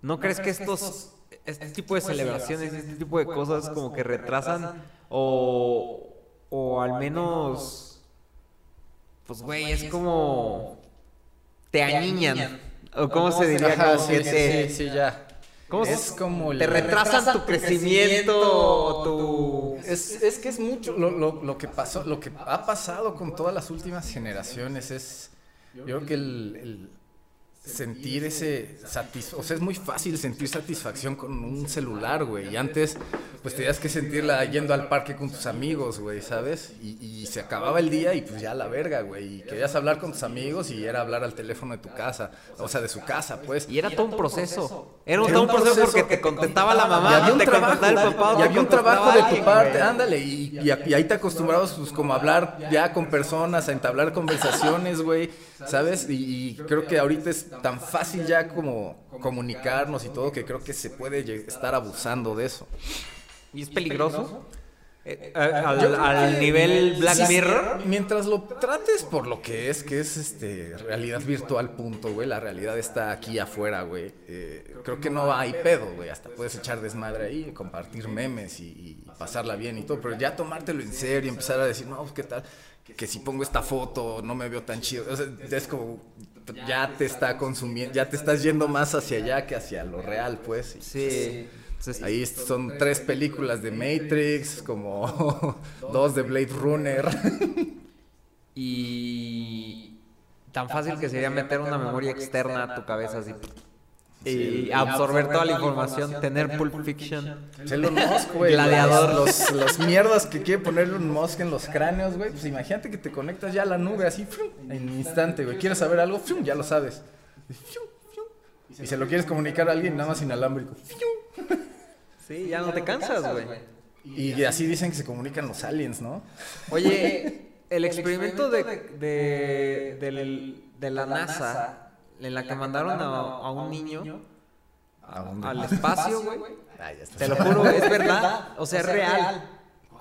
¿No crees que estos, este tipo de celebraciones, este tipo de cosas como que retrasan o, o al menos, pues güey, es como te añiñan? ¿O cómo se diría? Ajá, Como sí, que te, sí, sí, ya. ¿cómo se- es como te retrasan tu crecimiento, tu... Es, es que es mucho lo, lo, lo que pasó, lo que ha pasado con todas las últimas generaciones es, yo creo que el, el sentir ese satis, o sea, es muy fácil sentir satisfacción con un celular, güey. Y antes, pues tenías que sentirla yendo al parque con tus amigos, güey, ¿sabes? Y, y se acababa el día y pues ya la verga, güey. Y querías hablar con tus amigos y era hablar al teléfono de tu casa, o sea, de su casa, pues. Y era todo un proceso. Era un, Era todo un proceso proceso porque te contestaba la Y mamá, había un te trabajo, contestaba el papá, y había un trabajo de tu parte, ándale, y, y, y ahí te acostumbrabas pues como a hablar ya con personas, a entablar conversaciones, güey, ¿sabes? Y, creo que ahorita es tan fácil ya como comunicarnos y todo que creo que se puede estar abusando de eso. ¿Y es peligroso? Eh, al, al nivel Black Sí, Mirror. Mientras lo trates por lo que es, que es este realidad virtual, punto, güey. La realidad está aquí afuera, güey. Eh, creo que no hay pedo, güey. Hasta puedes echar desmadre ahí, compartir memes y, y pasarla bien y todo. Pero ya tomártelo en serio y empezar a decir, no, pues, ¿qué tal? Que si pongo esta foto no me veo tan chido. O sea, es como, ya te está consumiendo, ya te estás yendo más hacia allá que hacia lo real, pues. Y, Sí. Entonces, Ahí son tres películas de Matrix, como dos de Blade Runner. Y tan fácil que sería meter una memoria externa a tu cabeza así. Y absorber toda la información, tener Pulp Fiction. Elon Musk, güey. Gladiador. Los, los mierdas que quiere poner Elon Musk en los cráneos, güey. Pues imagínate que te conectas ya a la nube así, ¡fium! en un instante, güey. ¿Quieres saber algo? ¡fium! Ya lo sabes. Y ¡fium! ¡fium! Y se lo quieres comunicar a alguien nada más inalámbrico. Sí, ya no te cansas, güey. Y así dicen que se comunican los aliens, ¿no? Oye, el experimento de, de, del- de la NASA, en la que mandaron a, a un niño al espacio, güey. Está. Te lo juro, es verdad. O sea, es real.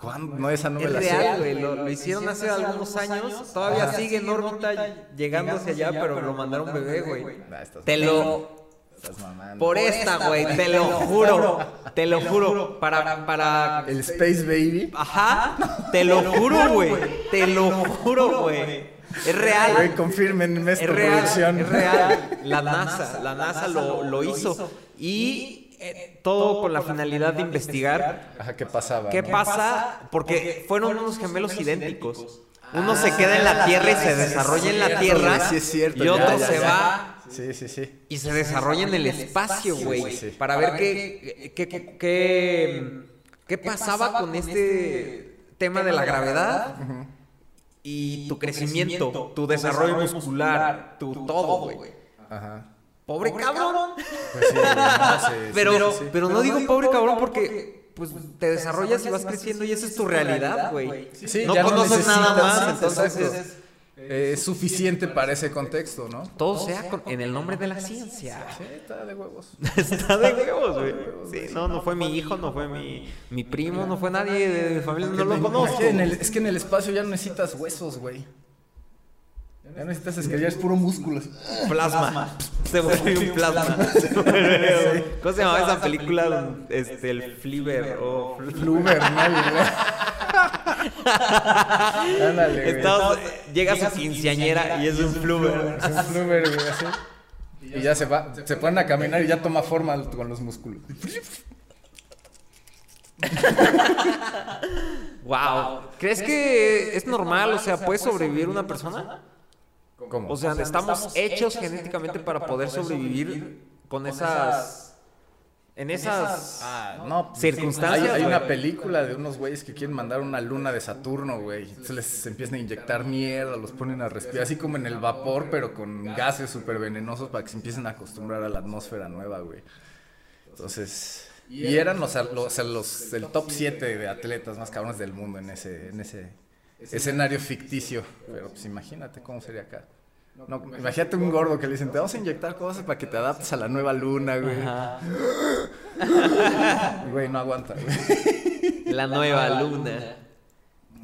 ¿Cuándo? No, esa no me Es la sé. real, güey. Lo, lo hicieron hace algunos años. Todavía sigue en órbita llegando hacia allá, pero lo mandaron bebé, güey. Ah, Te lo. Estás mamando. Por esta, güey. Te lo juro. Te lo juro. Para. para El Space Baby. Ajá. Te lo juro, güey. Te lo juro, güey. Es Güey, real. confirmen esta Es real. producción. Es real. La NASA. La NASA lo, lo hizo. Y eh, todo con la finalidad de investigar Ajá, ¿qué pasaba? ¿Qué no? pasa? Porque fueron unos gemelos idénticos. Uno se queda en la tierra y se desarrolla en la tierra. Sí, es cierto, Y otro ya, ya, se ya. va, Sí, sí, sí. y se desarrolla en el espacio, güey, Sí. para ver qué, qué, qué, qué- qué pasaba con este tema de la gravedad y tu crecimiento, tu desarrollo muscular, tu todo, güey. Ajá. Pobre cabrón. Pues sí, no, sí, sí, Pero, sí, sí. pero no digo pobre cabrón porque pues te desarrollas y vas creciendo y esa es tu realidad, güey. Sí, no conoces nada más, entonces. Es- Eh, es suficiente para ese contexto, ¿no? todo sea con- en el nombre de la ciencia. Sí, está de huevos. Está de huevos, güey. Sí, no, no fue mi hijo, no fue mi, mi primo, no fue nadie de mi familia, no lo conozco. es que en el espacio ya no necesitas huesos, güey. Ya no necesitas esqueleto, ya es puro músculo. Plasma. Se vuelve un plasma. Se vuelve- ¿Cómo se llamaba esa película? donde, Este, el Fliver o Flumer, ¿no? Ándale, llega su quinceañera y es un fluver. Es un Flumer, güey, así. Y ya se va, se ponen a caminar y ya toma forma con los músculos. Wow. ¿Crees que es normal? O sea, ¿puede sobrevivir una persona? ¿Cómo? O sea, estamos hechos genéticamente para poder sobrevivir con esas. En esas. Ah, no, Circunstancias, Hay, una película de unos güeyes que quieren mandar una luna de Saturno, güey. Entonces les empiezan a inyectar mierda, los ponen a respirar, así como en el vapor, pero con gases súper venenosos para que se empiecen a acostumbrar a la atmósfera nueva, güey. Entonces, y eran los, los, o sea, los el top 7 de atletas más cabrones del mundo en ese, en ese escenario ficticio. Pero pues imagínate cómo sería acá. No, imagínate un gordo que le dicen, te vamos a inyectar cosas para que te adaptes a la nueva luna, güey. Ajá. Güey, no aguanta, güey. La nueva luna.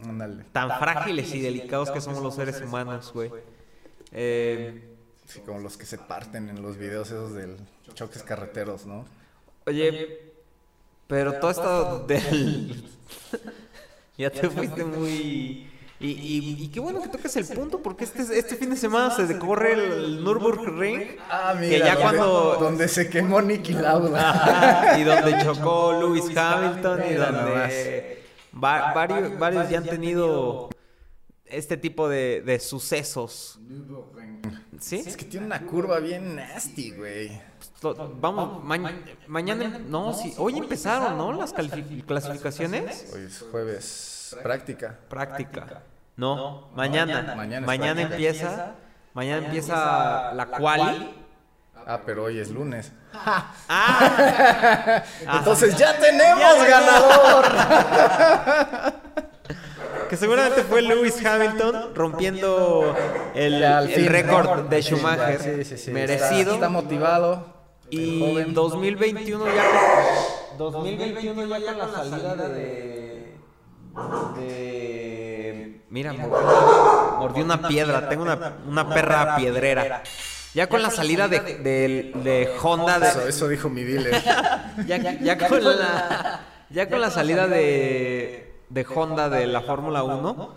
Ándale. Tan frágiles y delicados que somos los seres humanos, güey. Eh, Sí, como los que se parten en los videos esos del choques carreteros, ¿no? oye, pero todo esto del. ya te fuiste muy. Y, y, y qué bueno que toques el punto, porque este, este fin de semana se decorre el Nürburgring. Ah, Que ya donde- cuando- Donde se quemó Nicky Lauda. Y donde chocó Lewis Hamilton y Mira donde va- varios, varios ya han tenido este tipo de, de sucesos. ¿Sí? Es que tiene una curva bien nasty, güey. Lo- Vamos, ma- mañana, no, sí, hoy empezaron, ¿no? Las clasificaciones. Hoy es jueves práctica. Práctica. No, mañana. Mañana empieza, mañana empieza la quali. Ah, pero hoy es lunes. Ah, Entonces ya tenemos Ya ganador. que seguramente fue Lewis Hamilton rompiendo el, récord de Schumacher. sí, sí, sí. Merecido. Está, está motivado. Y joven. 2021 ya con, 2021 ya con la salida de de mira mordió, mordió una piedra, tengo una, una perra piedrera. Ya con la salida de, de, de Honda de, Eso, eso dijo mi dealer. ya, ya con la ya con la salida de de Honda de la Fórmula 1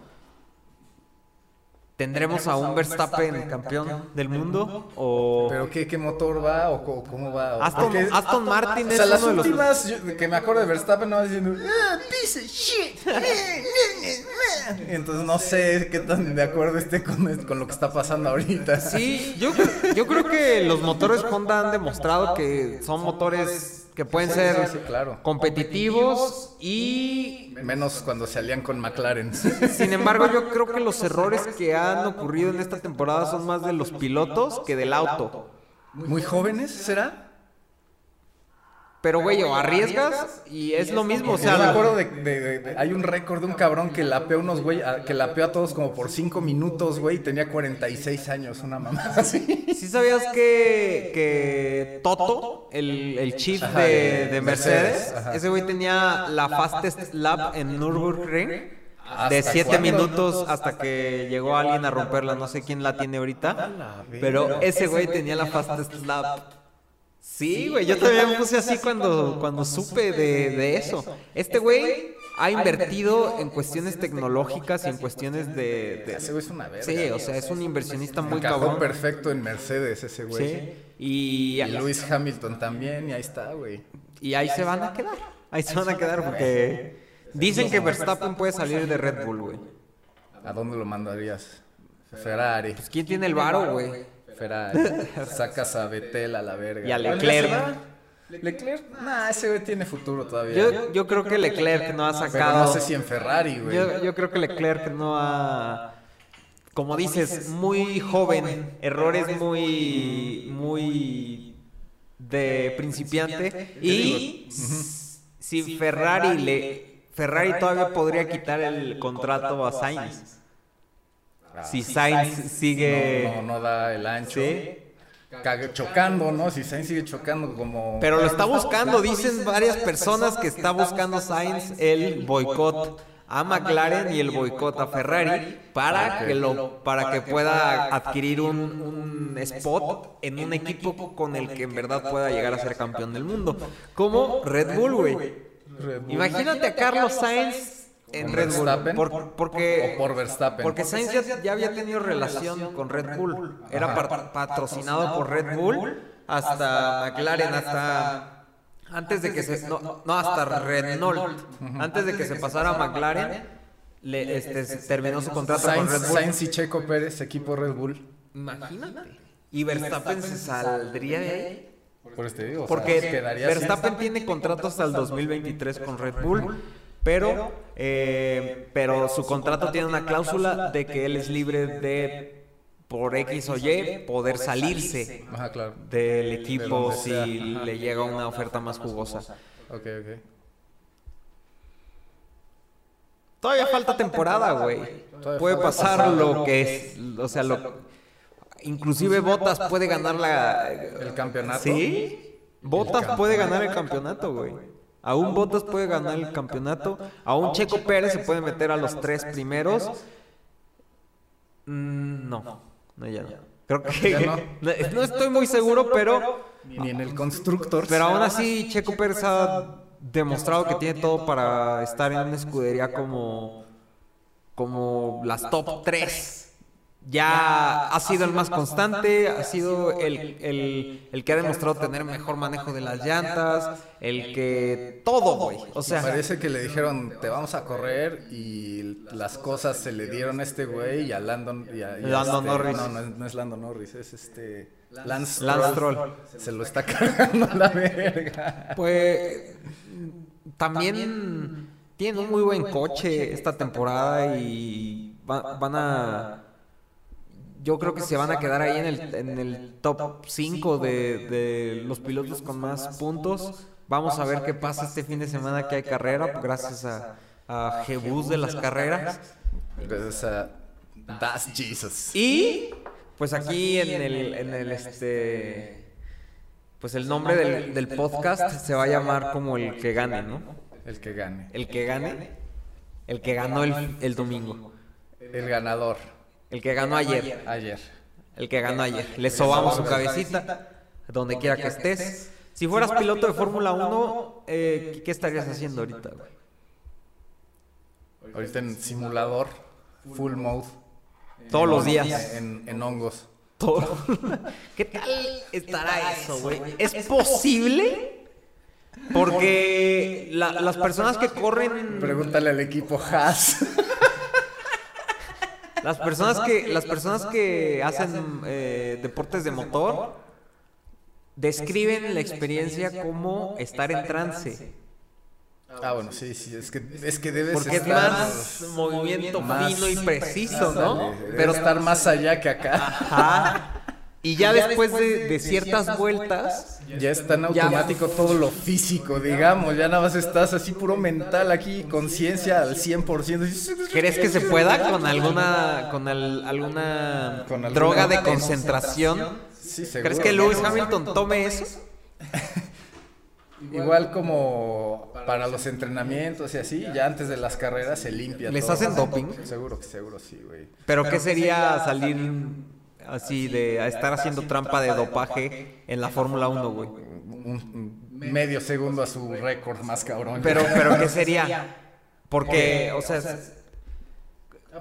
¿Tendremos a un Verstappen campeón del mundo? ¿O ¿Pero qué, qué motor va o cómo va? O- Aston, porque- Aston Martin O es sea, las uno de los... últimas yo- que me acuerdo de Verstappen no diciendo "Ah, piece of shit. Entonces no sé qué tan de acuerdo esté con, con lo que está pasando ahorita. Sí, yo, yo creo que los motores Honda han demostrado que son motores que pueden Sí, ser sí, claro. competitivos y Menos cuando se alían con McLaren. sin embargo yo creo que los errores que han ocurrido en esta temporada son más de los pilotos que del auto. ¿Muy jóvenes será? Pero güey, o arriesgas y es lo mismo, o Yo me sea, acuerdo de, de- de- de- hay un récord de un cabrón que lapeó unos güey, a- que lapeó a todos como por 5 minutos, güey, y tenía 46 años, una mamá así. ¿sí sabías que, que Toto, el, el chief Ajá, de, de de Mercedes, ajá. ese güey tenía la fastest lap en Nürburgring? De ¿Hasta 7 cuándo? minutos hasta que llegó alguien a romperla, no sé quién la tiene ahorita. Pero ese güey tenía la fastest lap. Sí, güey, yo también me puse así cuando, cuando supe de, de eso. Este güey ha invertido en cuestiones tecnológicas y en cuestiones de... de- Ese güey es una verga. Sí, o sea, es un inversionista muy cabrón. perfecto en Mercedes ese güey. Sí, y, Y Lewis Hamilton también, y ahí está, güey. y ahí se van a quedar. Ahí se van a quedar porque dicen que Verstappen puede salir de Red Bull, güey. ¿A dónde lo mandarías? Ferrari. Pues, ¿Quién tiene el varo, güey? Ferrari. Sacas a Vettel a la verga. Y a Leclerc. Leclerc, nah, ese güey tiene futuro todavía. Yo, yo creo que Leclerc no ha Pero sacado. no sé si en Ferrari, güey. Yo, yo creo que Leclerc no ha. Como dices, muy joven, errores muy. muy. de principiante. Y si Ferrari le. Ferrari todavía podría quitar el contrato a Sainz. Ah, Si Sainz sigue. No, no, no da el ancho. Sí. Chocando, ¿no? Si Sainz sigue chocando como... Pero lo está buscando, dicen varias personas que está buscando Sainz el boicot a McLaren y el boicot a Ferrari para que lo para que pueda adquirir un, un spot en un equipo con el que en verdad pueda llegar a ser campeón del mundo, como Red Bull, güey. Imagínate a Carlos Sainz en ¿Con Red Bull, Verstappen? por- porque O por Verstappen. porque Sainz ya, ya había tenido relación con Red Bull. Era par- patrocinado por Red Bull hasta McLaren, hasta antes de que se no, no, hasta Renault. Antes de que se pasara a McLaren, le, este, se terminó su contrato con Sainz, Red Bull. Sainz y Checo Pérez, equipo Red Bull. Imagínate. Y Verstappen se saldría de ahí. Por este digo. o sea, Porque Verstappen tiene contrato hasta el 2023 con Red Bull, pero, eh, pero su contrato tiene una cláusula de que él es libre de, por X o Y, poder salirse sin- Ajá, claro. del De equipo si le llega una oferta más jugosa. Ok, ok. Todavía falta temporada, güey. Puede pasar lo que es, o sea, lo... Inclusive Botas puede ganar la... El campeonato. ¿Sí? Botas puede ganar el campeonato, güey. Aún Botas puede ganar el campeonato. Aún Checo Pérez se puede meter a los tres primeros. Mm, no, no, ya no. Creo que ¿Ya no? no, estoy muy seguro, pero, Ni en el Constructors. pero aún así Checo Pérez ha demostrado que tiene todo para estar en una escudería como, como las top 3. Ya ha sido el más constante, ha sido el, el, el que ha demostrado tener mejor manejo de las llantas, el que todo, güey. O sea, Parece que le dijeron, te vamos a correr y las cosas se le dieron a este güey y a Landon... Y a, y a Landon este- Norris. No, no es, no es Landon Norris, es este... Lance, Lance Stroll. Stroll. Se lo está cargando la verga. Pues también tienen un muy buen coche esta temporada y va- van a... Yo creo que se van a quedar ahí en el, en el top 5 de, de los pilotos con más puntos. Vamos a ver qué pasa este fin de semana que hay carrera, gracias a, a Jebus de las carreras. Gracias a Das Jesus. Y pues aquí en el, en el este pues el nombre del, del podcast se va a llamar como el que gane, ¿no? El que gane. El que gane, el que ganó el, el domingo, El ganador. El que ganó ayer, Ayer. el que ganó ayer. Le sobamos su cabecita, donde quiera que estés. Si fueras piloto de Fórmula 1, eh, ¿qué estarías haciendo ahorita? güey? Ahorita en simulador, full mode. Todos los días. En, en hongos. Todo. ¿Qué tal estará eso, güey? ¿Es posible? Porque la- las personas que corren, Pregúntale al equipo Haas. las personas que, las personas que hacen eh, deportes de motor, describen la experiencia como estar en trance. Ah, bueno, sí, sí. Es que, es que debes Porque es más movimiento más- fino y preciso, ¿no? Pero estar más allá que acá. Ajá. Y ya después de, de ciertas vueltas, Ya es tan automático todo lo físico, digamos. Ya nada más estás así puro mental aquí, conciencia al 100%. ¿crees que se pueda con alguna con al- alguna Con alguna droga de demostración? concentración? Sí, seguro. ¿Crees que Lewis Hamilton tome eso? Igual como para los entrenamientos y así, ya antes de las carreras se limpia ¿Les todo. hacen doping? Seguro que seguro sí, güey. Pero ¿qué sería salir así de estar haciendo trampa de dopaje en la Fórmula 1, güey? Un, un medio segundo a su récord más cabrón. Pero pero ¿qué sería? Porque, o sea,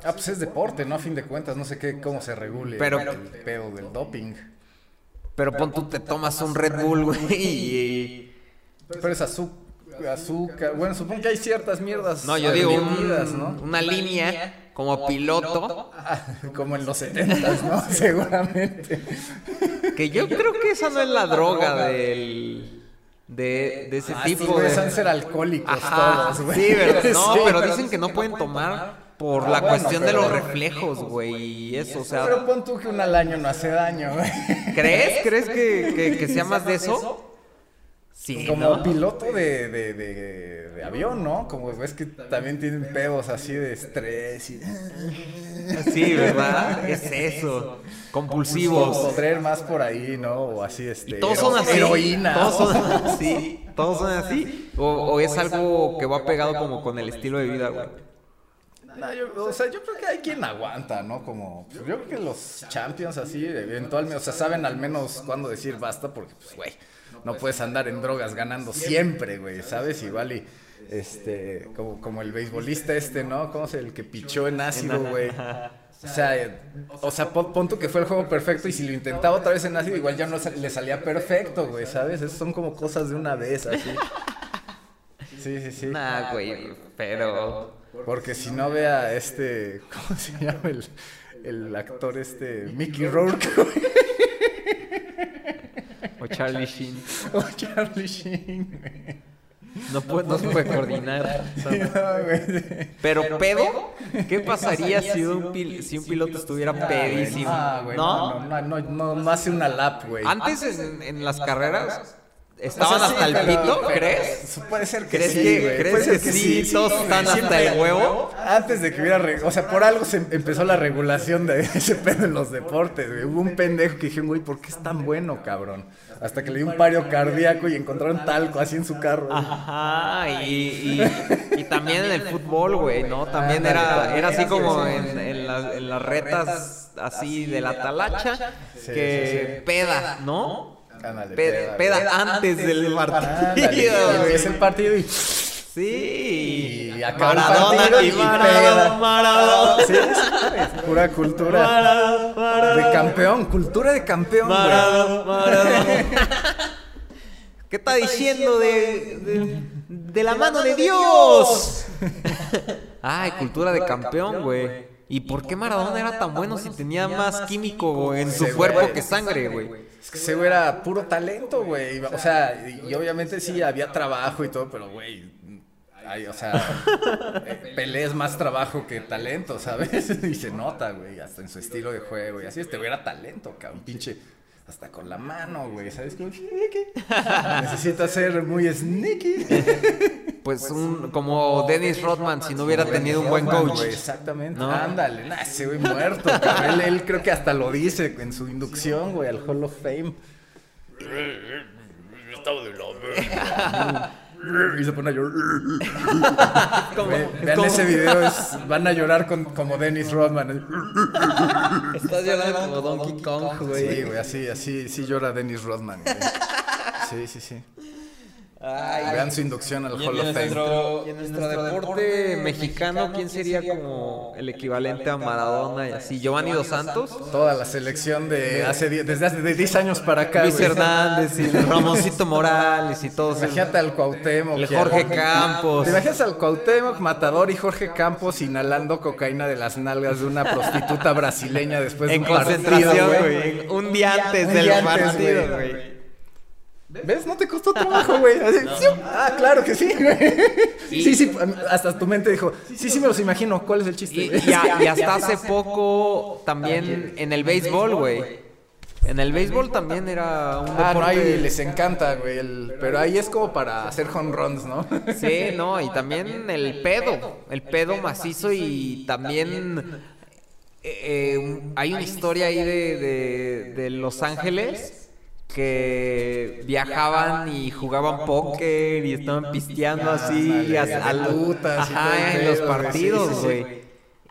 Ah, pues es deporte, ¿no? A fin de cuentas, no sé qué, cómo se regule Pero- el pedo del doping. pero pon tú te tomas un Red Bull, güey, y Pero es azúcar, azúcar. Bueno, supongo que hay ciertas mierdas. No, yo digo un- ¿no? una línea como piloto como en los 70, ¿no? Seguramente. Que yo creo que esa no es la droga del... De, de ese Ah, tipo sí, de... son ser alcohólicos Ajá, todos, güey. sí, pero, no, Sí, pero dicen que no pueden tomar por Ah, la bueno, cuestión de los reflejos, güey, y eso, o sea... Pero pon tú que una al año no hace daño, güey. ¿Crees? ¿Crees que, que, que sea más de eso? Sí, Como ¿no? piloto de, de, de, de avión, ¿no? Como ves que también tienen pedos así de estrés y... Sí, ¿verdad? Es eso. Compulsivos. Podría ir más por ahí, ¿no? O así, este... Y todos son así. Heroína. Todos son así. Todos son así. O, o es algo que va pegado como con el estilo de vida, güey. No, yo- o sea, yo creo que hay quien aguanta, ¿no? Como, pues, yo creo que los champions así, eventualmente, o sea, saben al menos cuándo decir basta, porque, pues, güey, no puedes andar en drogas ganando siempre, güey, ¿sabes? Igual y, este, como, como el beisbolista este, ¿no? ¿Cómo se el que pichó en ácido, güey? O sea, o sea, pon, tú que fue el juego perfecto y si lo intentaba otra vez en ácido, igual ya no sal- le salía perfecto, güey, ¿sabes? Esas son como cosas de una vez, así. Sí, sí, sí. Nah, güey, pero... Porque si no vea este, ¿cómo se llama el, el actor este? Mickey Rourke güey, Charlie Sheen. o Charlie Sheen. güey. No, puede, no se puede coordinar. Sí, no, güey. Pero pedo, ¿qué pasaría si un, pil- si un piloto estuviera pedísimo? Ah, güey, ¿No? no, no, no, no, no hace una lap, güey. Antes en, en las carreras estaban sea, sí, hasta el pero- pito, pero- ¿crees? Puede ser que ¿Crees sí, que- crees Puede que sí, todos están hasta el huevo? Antes de que hubiera, o sea, por algo se empezó la regulación de ese pedo en los deportes, güey. Hubo un pendejo que dijeron, güey, ¿por qué es tan bueno, cabrón? Hasta que le dio un pario cardíaco y encontraron talco así en su carro. güey. Ajá, y, y, y también en el fútbol, güey, ¿no? También era, era así como en, en las, en las retas así de la talacha, que peda, ¿no? Ándale, Peda, peda, peda antes del Ándale, partido, empieza el partido y... Sí. Y acaba el Maradona partido y y Maradona, peda. Maradona. Sí, sí, pura cultura Maradona, Maradona. de campeón, cultura de campeón, güey. Maradona, Maradona. ¿Qué está diciendo de, de, de la mano de Dios? Ay, cultura de campeón, güey. ¿Y por qué Maradona era tan bueno si tenía más químico en su cuerpo que sangre, güey? Es que ese güey era puro talento, güey. O sea, y, obviamente sí había trabajo y todo, pero güey. ay, o sea, Pelé es más trabajo que talento, ¿sabes? Y se nota, güey, hasta en su estilo de juego. Y así este güey era talento, cabrón, pinche. Hasta con la mano, güey, ¿sabes? Como, Necesita ser muy sneaky. Pues un, como Dennis Rodman si no hubiera tenido un buen coach. Güey, exactamente. ¿No? Ándale, nah, ese güey muerto. Él, él creo que hasta lo dice en su inducción, güey, al Hall of Fame. Estado de la Y se pone a llorar. Güey, vean como- ese video, es- van a llorar con, como Dennis Rodman. Estás llorando como Donkey Kong, Sí, güey, así, así, sí llora Dennis Rodman. güey. Sí, sí, sí. Vean su inducción al Hall en, of Fame. nuestro, y en nuestro deporte mexicano, ¿quién sería como el equivalente a Maradona y así? Giovanni Dos Santos, Toda la selección de hace die- desde hace de 10 años para acá. Luis. Hernández y Ramoncito Morales y todos. Imagínate al Cuauhtémoc. El Jorge Campos. ¿Te imaginas al Cuauhtémoc, Matador y Jorge Campos inhalando cocaína de las nalgas de una prostituta brasileña después de En un partido, concentración, güey? Un día antes del partido, güey. ¿Ves? No te costó trabajo, güey. Sí. Ah, claro que sí, güey. Sí, sí, hasta tu mente dijo, sí, sí me los imagino. ¿Cuál es el chiste? Y, güey? y a- y hasta hace poco también en el béisbol, güey. En el béisbol también era un Ah, no, ahí les encanta, güey. el- Pero ahí es como para hacer home runs, ¿no? Sí, no, y también el pedo, el pedo macizo y también eh, eh, hay una historia ahí de, de, de Los Ángeles que viajaban y jugaban póker y estaban pisteando así Ándale, a- ajá, el en los partidos, güey.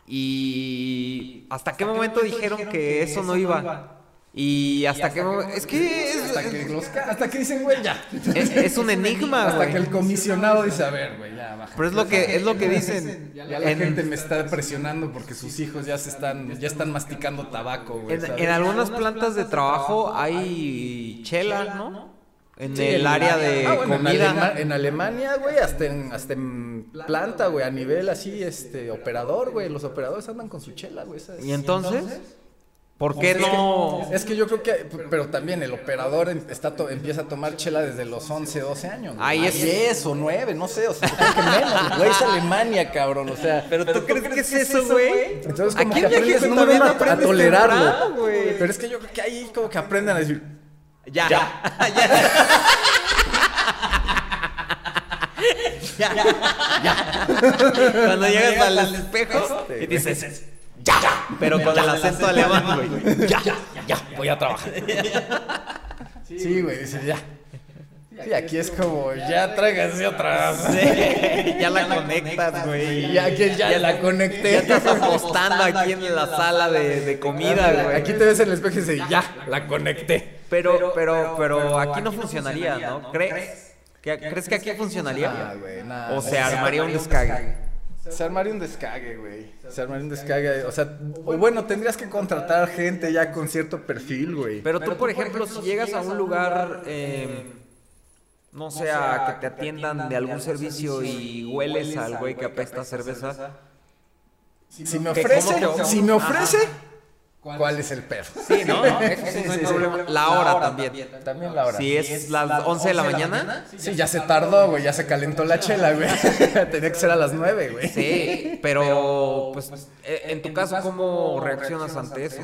Y hasta qué momento dijeron que eso no iba. Y hasta qué momento... Es que es, Hasta que, los hasta que dicen, güey, ya. es, es un enigma, Hasta güey. que el comisionado dice, a ver, güey, ya baja. Pero es lo que, es lo que dicen. Ya la En- gente me está presionando porque sus hijos ya se están, ya están masticando tabaco, güey. En, algunas plantas de trabajo hay chela, ¿no? En Sí, el área de Ah, bueno, en comida. Alema- En, Alemania, güey, hasta en, hasta en planta, güey, a nivel así, este, operador, güey. Los operadores andan con su chela, güey. esa es- ¿Y entonces? ¿Por qué Es que- no? Es que yo creo que, pero también el operador está to- empieza a tomar chela desde los 11, 12 años. Ahí es- 10 o 9, no sé, o sea, creo que menos, güey, es Alemania, cabrón, o sea. ¿Pero tú crees que es eso, güey? Entonces como Aquí que aprendes no a, a tolerarlo. temprano. Pero es que yo creo que ahí como que aprenden a decir, Ya. Ya. ya. Cuando llegas al espejo y dices, ya. Pero con el acento alemán, güey. ya, ya, ya, voy a trabajar. Sí, güey, dices ya. Sí, aquí es como, ya tráiganse otra. Sí, ya la conectas, güey. Ya que ya, la conecté. Ya estás apostando aquí en la sala de, de comida, güey. Aquí te ves en el espejo y dices, ya, la conecté. Pero, pero, pero aquí no funcionaría, ¿no? ¿Crees? ¿Que- ¿Crees que aquí Ah, funcionaría? nada. ¿O se armaría un descague? Se armaría un descague, güey. Se armaría un descague. O sea, o bueno, tendrías que contratar gente ya con cierto perfil, güey. Pero tú, por ejemplo, si llegas a un lugar, eh, no sé, a que te atiendan de algún servicio y hueles al güey que apesta cerveza. Si me ¿Qué- ofrece, si me ofrece, ¿cuál es el perro? Sí, ¿no? Ese no hay problema. La hora también. También la hora. Si es las 11 de la mañana, Sí, ya se tardó, güey, ya se calentó la chela, güey. Tenía que ser a las nueve, güey. sí, pero pues en tu caso, ¿cómo reaccionas ante eso?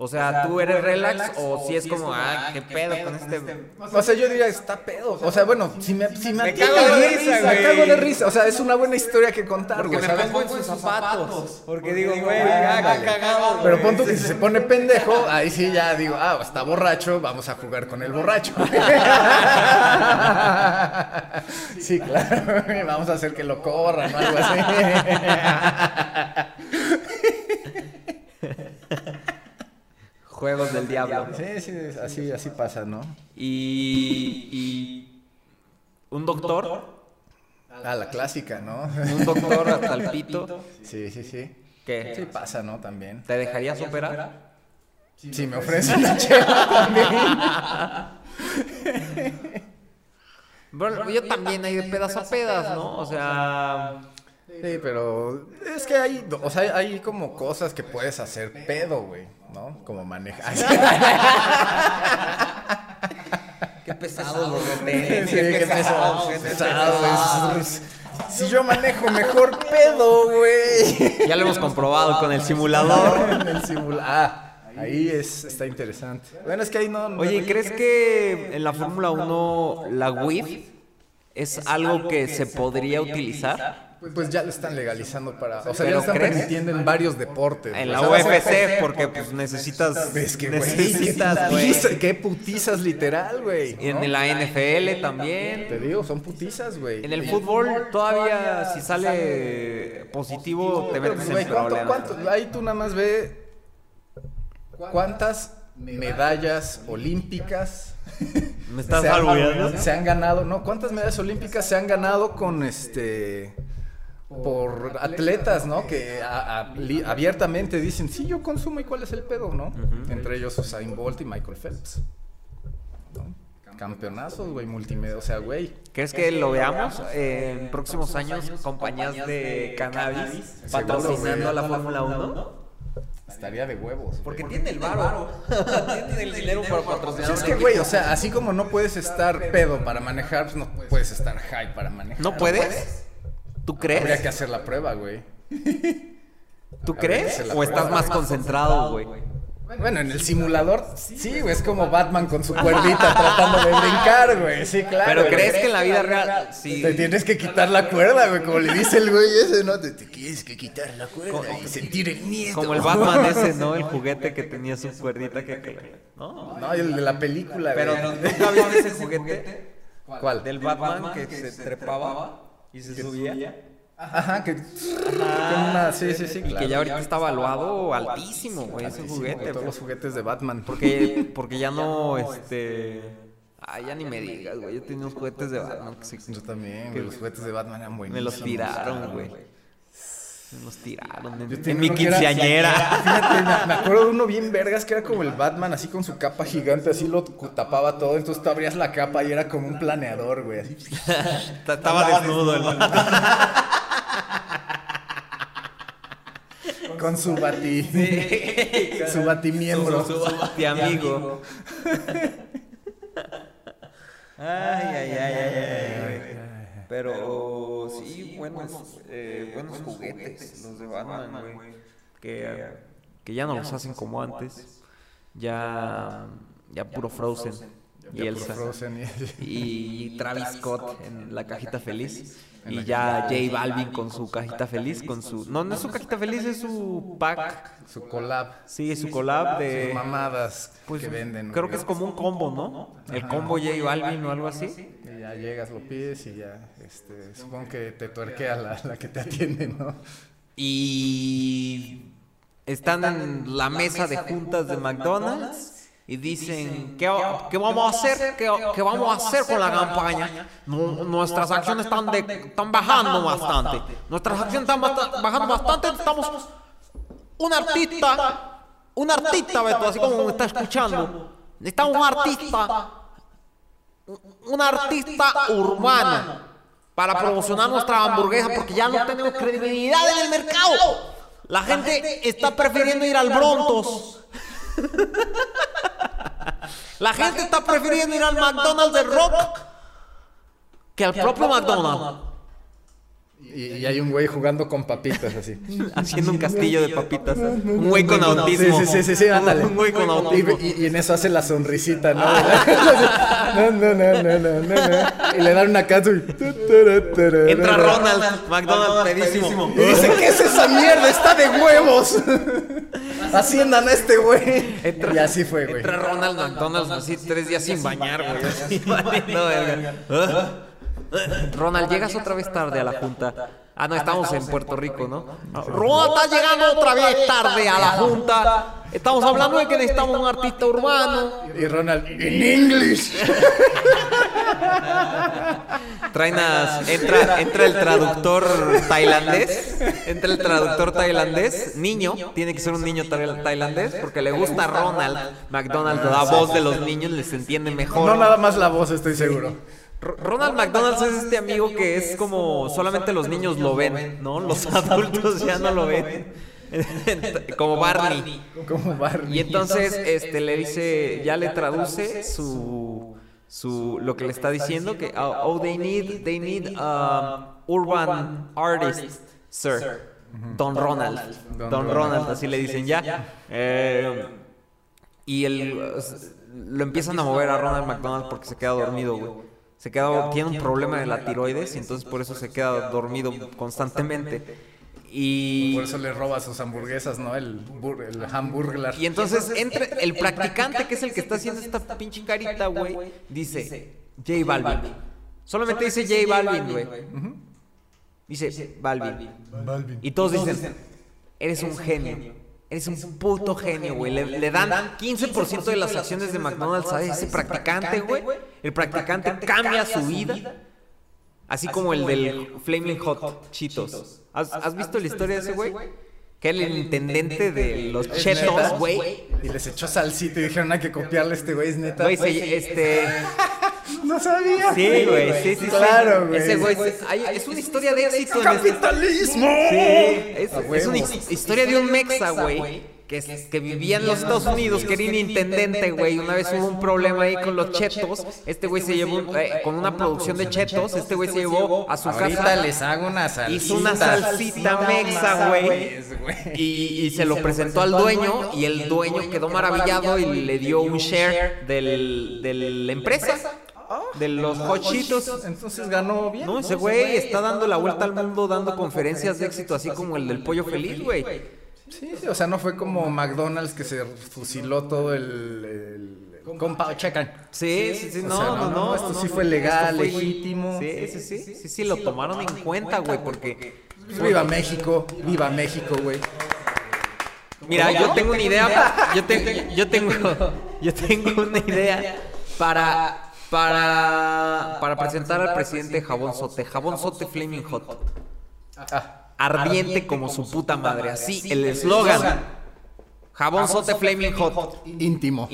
O sea, ¿tú eres relax o si es como, ah, qué pedo con este... O sea, yo diría, está pedo. O sea, bueno, si me, si me Me cago de me risa, güey. cago de risa. O sea, es una buena historia que contar, Porque güey, me pongo en sus zapatos. Porque digo, güey, ya cagado. Pero pon tú que si se pone pendejo, ahí sí ya digo, ah, está borracho, vamos a jugar con el borracho. Sí, claro, vamos a hacer que lo corran o algo así. Juegos del diablo. Sí, sí, así, así pasa, ¿no? Y, y un doctor, Ah, la clásica, ¿no? un doctor hasta el pito, Sí, sí, sí. ¿qué? Sí pasa, ¿no? También. ¿Te dejarías operar? Si me ofrecen la chela también. Bueno, yo también hay de pedas a pedas, ¿no? O sea, Sí, pero es que hay, o sea, hay como cosas que puedes hacer pedo, güey, ¿no? Como manejar. qué pesado los Sí, qué pesado, qué pesado, es- Si yo manejo mejor pedo, güey. Ya lo hemos comprobado con el simulador. En el simula- Ah, ahí es, está interesante. Bueno, es que ahí no. no- Oye, ¿crees que en la Fórmula 1 la WIF es algo que se podría utilizar? Pues ya lo están legalizando para. O sea, ya ¿Pero lo están crees? permitiendo en varios deportes. En la O sea, UFC, porque pues necesitas... Es que, güey, necesitas, qué güey. qué putizas literal, güey. Y en la NFL Te también. digo, son putizas, güey. En el fútbol todavía si sale positivo te metes en ¿cuánto- problemas. cuánto? Ahí tú nada más ve cuántas medallas olímpicas ¿Me estás se han, se han ganado, ¿no? ¿Cuántas medallas olímpicas se han ganado con este por atletas, ¿no? Que a- a- li- abiertamente dicen, sí, yo consumo y cuál es el pedo, ¿no? Entre ellos Usain Bolt y Michael Phelps. ¿no? Campeonazos, güey, multimedia, o sea, güey. ¿Crees que lo veamos en próximos años compañías de cannabis patrocinando a la Fórmula 1? Estaría de huevos. Porque tiene el varo. tiene el dinero para patrocinar. Es que, güey, o sea, así como no puedes estar pedo para manejar, pues no puedes estar high para manejar. ¿No puedes? ¿Tú Habría crees? que hacer la prueba, güey. ¿Tú Habría crees? ¿O estás más concentrado, güey? Bueno, en el simulador, sí, güey, es como Batman con su cuerdita tratando de brincar, güey. Sí, claro. Pero güey. ¿crees que en la vida real sí? Te tienes que quitar la cuerda, güey, como le dice el güey ese, ¿no? Te, te tienes que quitar la cuerda y sentir el miedo. Como el Batman ese, ¿no? El juguete que tenía su cuerdita que... ¿No? No, el de la película, Pero güey. ¿nunca viste ese juguete? ¿Cuál? Del Batman que se trepaba y se subía. Ajá, que... Una... Sí, sí, sí, Y claro. que ya ahorita está valuado altísimo, güey, ese juguete. Todos los juguetes de Batman. Porque, porque ya no, este... Ay, ya ni me digas, güey. Yo tenía unos juguetes de Batman que se... Yo también, que güey, los juguetes de Batman eran buenos. Me los tiraron, güey. Nos tiraron en, en mi era- quinceañera. Fíjate, me, me acuerdo de uno bien vergas que era como el Batman, así con su capa gigante, así lo tapaba todo. Entonces tú abrías la capa y era como un planeador, güey. Estaba desnudo el. Con su bati. su batimiembro. Su bati amigo. Ay, ay, ay, ay, ay. Pero sí, buenos, eh, buenos juguetes los de Batman, güey. Que, que ya no los hacen como antes. Ya, ya puro Frozen. Y Elsa. Frozen y- Y Travis Scott en la cajita feliz. Y ya J Balvin con su cajita feliz, con su... No, no es su cajita feliz, es su pack. Su collab. Sí, su collab de... Sus mamadas Pues que venden. creo que es como un combo, ¿no? El combo J Balvin o algo así. Ya llegas, lo pides y ya, este, supongo que te tuerquea la, la que te atiende, ¿no? Y están en la mesa de juntas de McDonald's y dicen, ¿qué, qué vamos a hacer? ¿Qué, qué vamos a hacer con la campaña? Nu- nuestras acciones están, de, están bajando bastante. Nuestras acciones están basta- bajando bastante. Estamos... Un artista, un artista, Beto, así como me está escuchando. Necesitamos un artista un artista urbano para promocionar nuestra hamburguesa porque ya no tenemos credibilidad en el mercado. La gente está prefiriendo ir al Brontos. La gente está prefiriendo ir al McDonald's de Rock que al propio McDonald's. Y, y hay un güey jugando con papitas así. Haciendo un castillo de papitas. Un güey con autismo. Sí, sí, sí, sí, sí, ándale. Un güey con autismo. Y, en eso hace la sonrisita, ¿no? No, no, no, no, no, no, no. Y le dan una y... Entra Ronald McDonald pedísimo. Y dice, ¿qué es esa mierda? Está de huevos. Haciendan a este güey. Entra- Y así fue, güey. Entra Ronald McDonald's así tres días sin bañar, güey. así, valiendo verga. ¿Ah? Ronald, llegas otra vez tarde a la junta. Ah, no, estamos en Puerto Rico, ¿no? Ronald está llegando otra vez tarde a la junta. Estamos hablando de que necesitamos un artista urbano. Y Ronald, en English. Traen a- entra, entra el traductor tailandés. Entra el traductor tailandés. Niño, tiene que ser un niño tai- tailandés porque le gusta Ronald McDonald. La voz de los niños les entiende mejor. No nada más la voz, estoy seguro. Ronald McDonald's es este amigo que es como solamente los niños lo ven, ¿no? Los adultos ya no lo ven. como Barney. Como Barney. Y entonces este le dice, ya le traduce su su lo que le está diciendo que oh, oh, they need they need um, urban artist, sir. Don Ronald. Don Don Ronald. Ronald, así le dicen ya. Eh, y el, lo empiezan a mover a Ronald McDonald porque se queda dormido, güey. Se queda, tiene un problema de la tiroides y entonces por eso se queda dormido constantemente. Y, Por eso le roba sus hamburguesas, ¿no? El, bur- el hamburglar. y entonces entre el practicante que es el que está haciendo esta pinche carita, güey, dice J Balvin. Solamente dice J Balvin, güey. Dice Balvin. Y todos dicen, eres un genio. Eres un puto genio, güey. Le, le dan 15% de las acciones de McDonald's a ese practicante, güey. El practicante cambia su vida. Así como el del Flaming Hot Cheetos. ¿Has, has visto la historia de ese güey? Que era el intendente de los ¿Es Chetos, güey. Y les echó salsita y dijeron, hay que copiarle a este güey, es neta. Güey, se- este... No sabía. Sí, güey, sí, sí, sí. Claro, güey. Ese güey, es una historia de éxito. este- ¡Capitalismo! Sí, es, una historia de un mexa, güey. Que, es- que vivía en los Estados Unidos, que era un intendente, güey. Una vez hubo un problema ahí con los chetos. Este güey se llevó, un- eh, con una producción de chetos, este güey se llevó a su casa. les hago una salsita. Hizo una salsita mexa, güey. Y, y se lo presentó al dueño y el dueño quedó maravillado y le dio un share del, de la empresa, de los hochitos. Entonces ganó bien. No, ese güey está dando la vuelta al mundo dando conferencias de éxito así como el del pollo feliz, güey. Sí, sí, o sea, no fue como McDonald's que se fusiló todo el. el compa, checan. Sí, sí, sí, O no, sea, no, no, esto no, sí no, fue legal, fue- legítimo. Sí, sí, sí, sí, sí, lo tomaron en cuenta, güey, porque... Pues viva México, viva México, güey. Mira, yo tengo una idea, yo, yo tengo, yo tengo una idea para, para, para presentar al presidente Jabón Sote, Jabón Sote Flaming Hot. Ah, ardiente como su puta madre. Así, el eslogan. Jabón sote flaming hot. Íntimo.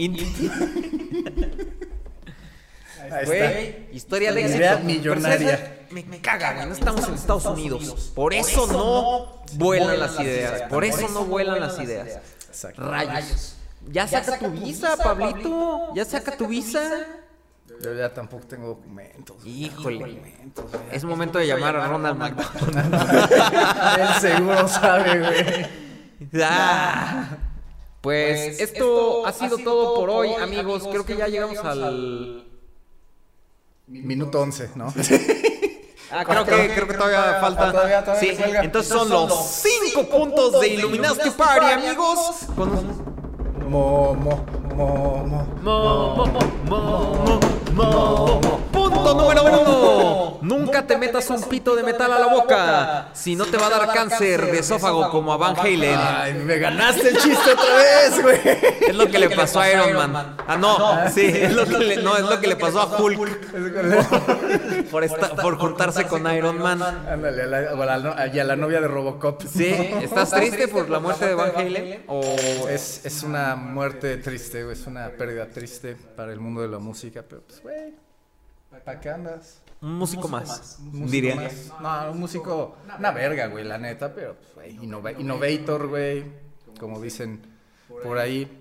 Güey, historia de éxito. millonaria. ¿sabes? Me, me caga, güey. No estamos en Estados Unidos. Por eso no vuelan las ideas. Por eso no vuelan las ideas. Rayos. Ya saca tu visa, Pablito. Ya saca tu visa. Yo ya tampoco tengo documentos. Híjole. Documentos. Es momento de llamar a Ronald McDonald. Él seguro sabe, güey. Ah. Pues esto ha sido todo por hoy, amigos. Creo que ya llegamos al. Minuto 11, ¿no? Ah, creo que, creo que todavía falta. Todavía- todavía Sí, entonces son los cinco puntos de Illuminati Party, amigos. Con un- Mo, mo, mo, mo. Mo, mo, mo, mo, mo. Punto número uno. Nunca te metas un pito de metal a la boca. Si no te va a dar cáncer de esófago como a Van Halen. Ay, me ganaste el chiste otra vez, güey. Es lo que le pasó a Iron Man. Ah, no, sí, es lo que le, no, es lo que le pasó a Hulk por, esta- por juntarse con Iron Man. Ándale, a la, a la no- y a la novia de Robocop. Sí, ¿estás triste por la muerte de Van Halen? O Es, es una muerte triste, güey. Es una pérdida triste para el mundo de la música. Pero, pues, güey, ¿para qué andas? un músico más, Un músico diría. más. No, un músico, una verga, güey, la neta. Pero, pues, güey, innova- innovator, güey. Como dicen por ahí.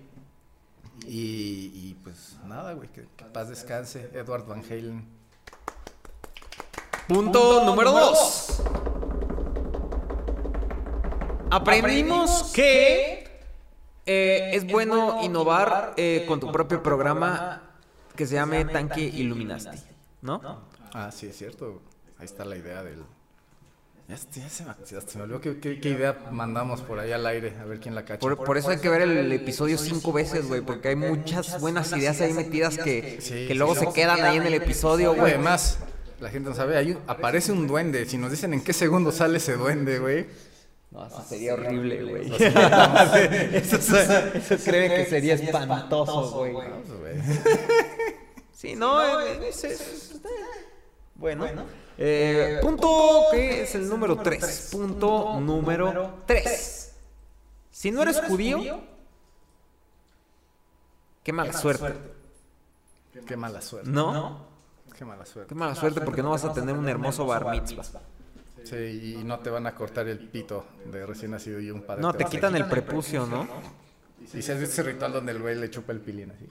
Y, y, pues nada, güey, que, que paz descanse. Edward Van Halen. Punto número dos. Aprendimos que eh, es bueno innovar eh, con tu propio programa que se llame Tanque Illuminati, ¿no? Ah, sí, es cierto. Ahí está la idea del. Ya, se- ya se, me, ya se me olvidó qué, qué- qué idea mandamos por ahí al aire, a ver quién la cacha. Por, por eso hay que ver el episodio cinco veces, güey, porque hay muchas buenas ideas ahí metidas que, Sí, que luego se quedan ahí en el episodio, Güey, además, la gente no sabe, un- aparece un duende. Si nos dicen en qué segundo sale ese duende, güey. No, eso sería horrible, güey. Eso, eso creen que sería espantoso, güey. Sí, no, eh, bueno. Eh, punto que es el número 3. Punto número 3. Si no eres judío, qué mala suerte. Qué mala suerte. ¿No? Qué mala suerte. Qué mala suerte porque no vas a tener un hermoso bar mitzvah. Sí, y no te van a cortar el pito de recién nacido y un padre. No, te a quitan el prepucio, ¿no? Y has visto ese ritual donde el güey le chupa el pilín así.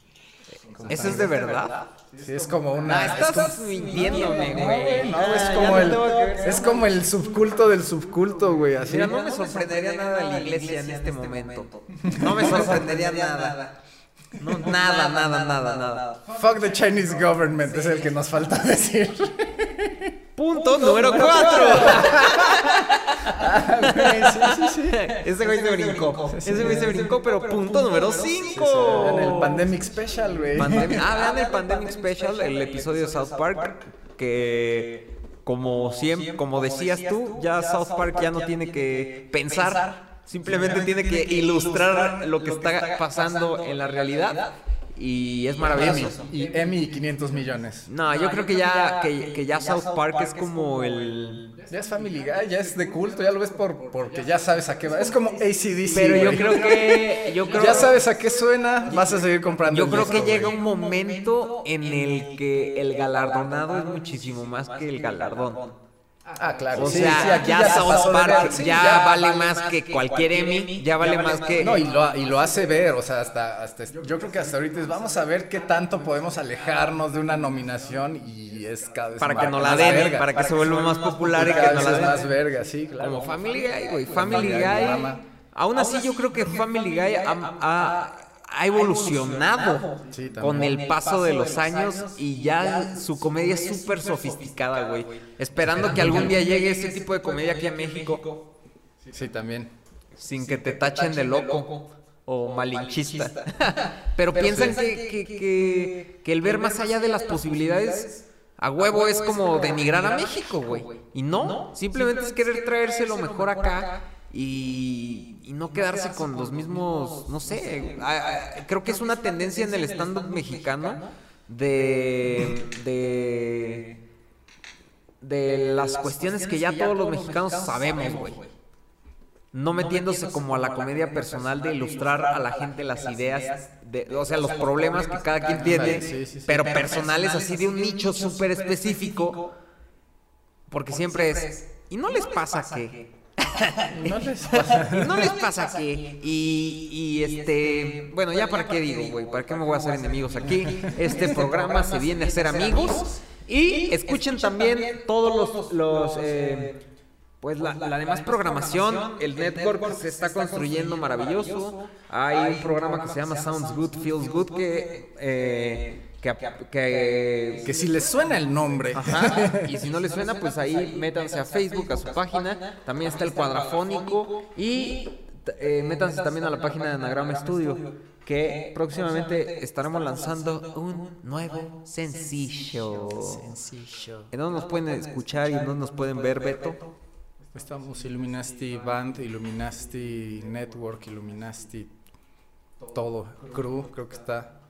¿Eso es de verdad? Sí, es como una. Ah, es estás como- mintiéndome, No, güey. no, es Ah, como el, no es como el subculto del subculto, güey, así. Mira, no me sorprendería nada la iglesia en este momento. No me sorprendería nada. No, nada, nada, nada, nada. Fuck the Chinese government, es el que nos falta decir. Punto número 4. sí, sí, sí. Ese güey se brincó. Ese güey se brincó, pero punto número 5. En el Pandemic Special, güey. Pandemic- ah, vean el Pandemic Special, el episodio de South Park, que como siempre, como decías tú, ya South Park ya no tiene que pensar, simplemente tiene que ilustrar lo que está pasando en la realidad y es maravilloso. Y Emmy 500 millones. No, yo creo que ya que, que ya South Park es como el Ya es Family Guy, ya es de culto, ya lo ves por, porque ya sabes a qué va. Es como ACDC. pero yo creo que yo creo Ya sabes a qué suena, vas a seguir comprando. Yo creo que llega un momento en el que el galardonado es muchísimo más que el galardón. Ah, claro. O sí, sea, sí, aquí ya, se South pasó de Park ver- sí, ya, vale más que cualquier Emmy, ya vale más que... No, y lo, y lo hace ver, o sea, hasta, hasta yo creo que hasta ahorita es, vamos a ver qué tanto podemos alejarnos de una nominación y es cada vez para que no la den, verga. para que se vuelva más popular y cada que no vez la es den. más verga, sí, claro. Como Family Guy, güey. Family Guy. Aún así, yo creo que Family Guy ha, ha- ha evolucionado. Sí, con el paso de los años y ya su comedia es súper sofisticada, güey. Esperando que algún día llegue ese tipo de comedia aquí a México. Sí, también. sin que te tachen de loco o malinchista. Pero piensan que, que- que- que el ver más allá de las posibilidades a huevo es como denigrar a México, güey. Y no, simplemente es querer traerse lo mejor acá y, y no quedarse con los mismos, no sé, a- a- creo que es una tendencia en el stand-up mexicano de... de de las cuestiones que ya todos los mexicanos sabemos, güey. no metiéndose como a la comedia personal de ilustrar a la gente las ideas, de, o sea, los problemas que cada quien tiene, pero personales así de un nicho súper específico, porque siempre es, ¿y no les pasa que? No les pasa. ¿Y no les pasa que? Y, y este, bueno, ya para qué digo, güey, ¿para qué me voy a hacer enemigos aquí? Este programa se viene a hacer amigos y escuchen también todos los, los eh, pues la, la demás programación, el network se está construyendo maravilloso. Hay un programa que se llama Sounds Good, Feels Good que, eh, que, que, Que si les suena el nombre. Ajá, y si no les suena, pues ahí métanse a Facebook, a su página. También está el cuadrafónico. Y eh, métanse también a la página de Anagrama Studio, que próximamente estaremos lanzando un nuevo sencillo. Sencillo. ¿En dónde nos pueden escuchar y en dónde nos pueden ver, Beto? Estamos Illuminati Band, Illuminati Network, Illuminati todo, crew, creo que está.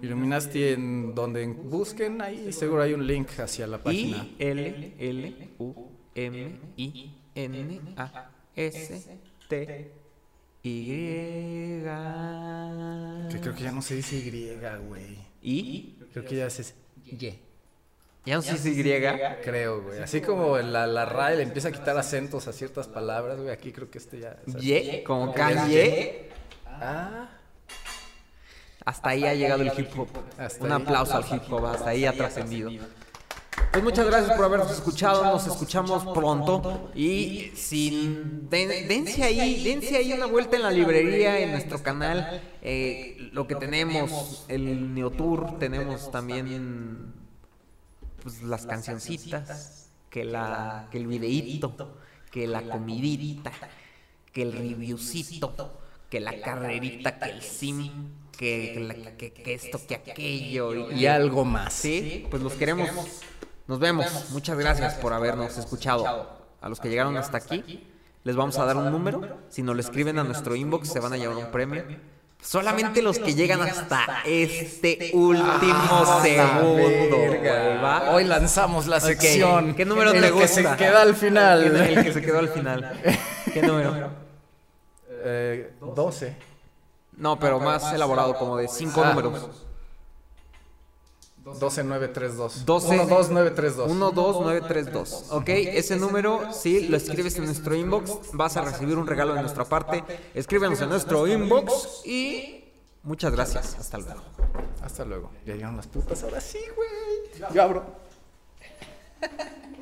Illuminati en donde busquen ahí, seguro hay un link hacia la página. I L L U M I N A S T Y Que creo que ya no se dice Y, güey. y Creo que ya es Y. ya no sé si Y Creo, güey. Así como la, la RAE le empieza a quitar acentos a ciertas palabras, güey. Aquí creo que este ya. Y como Como Kanye Ah, hasta ahí ha llegado el hip hop. un aplauso al hip hop hasta ahí ha trascendido. pues muchas gracias por habernos escuchado. Nos escuchamos pronto y sin den- dense ahí dense ahí una vuelta en la librería en nuestro canal. eh, lo que tenemos el Neotour tenemos también pues las cancioncitas que la que el videíto que la comidita que el reviewcito que la carrerita que el sim que, que que- que esto que aquello y algo más. sí pues los queremos nos vemos muchas gracias por habernos escuchado a los que llegaron hasta aquí les vamos a dar un número si nos lo escriben a nuestro inbox se van a llevar un premio Solamente los que llegan hasta este último segundo. Hoy lanzamos la sección. ¿Qué número el te que gusta? se queda al final. El que se quedó al final. ¿Qué número? Eh, 12. No, pero más elaborado, como de cinco Ah. números. 12932. 12. 12932. 12932. Ok, ese número, si lo escribes en nuestro inbox, vas a recibir un regalo de nuestra parte. Escríbenos en nuestro inbox y muchas gracias. Hasta luego. Hasta luego. Ya llegaron las putas. Ahora sí, güey. Yo abro.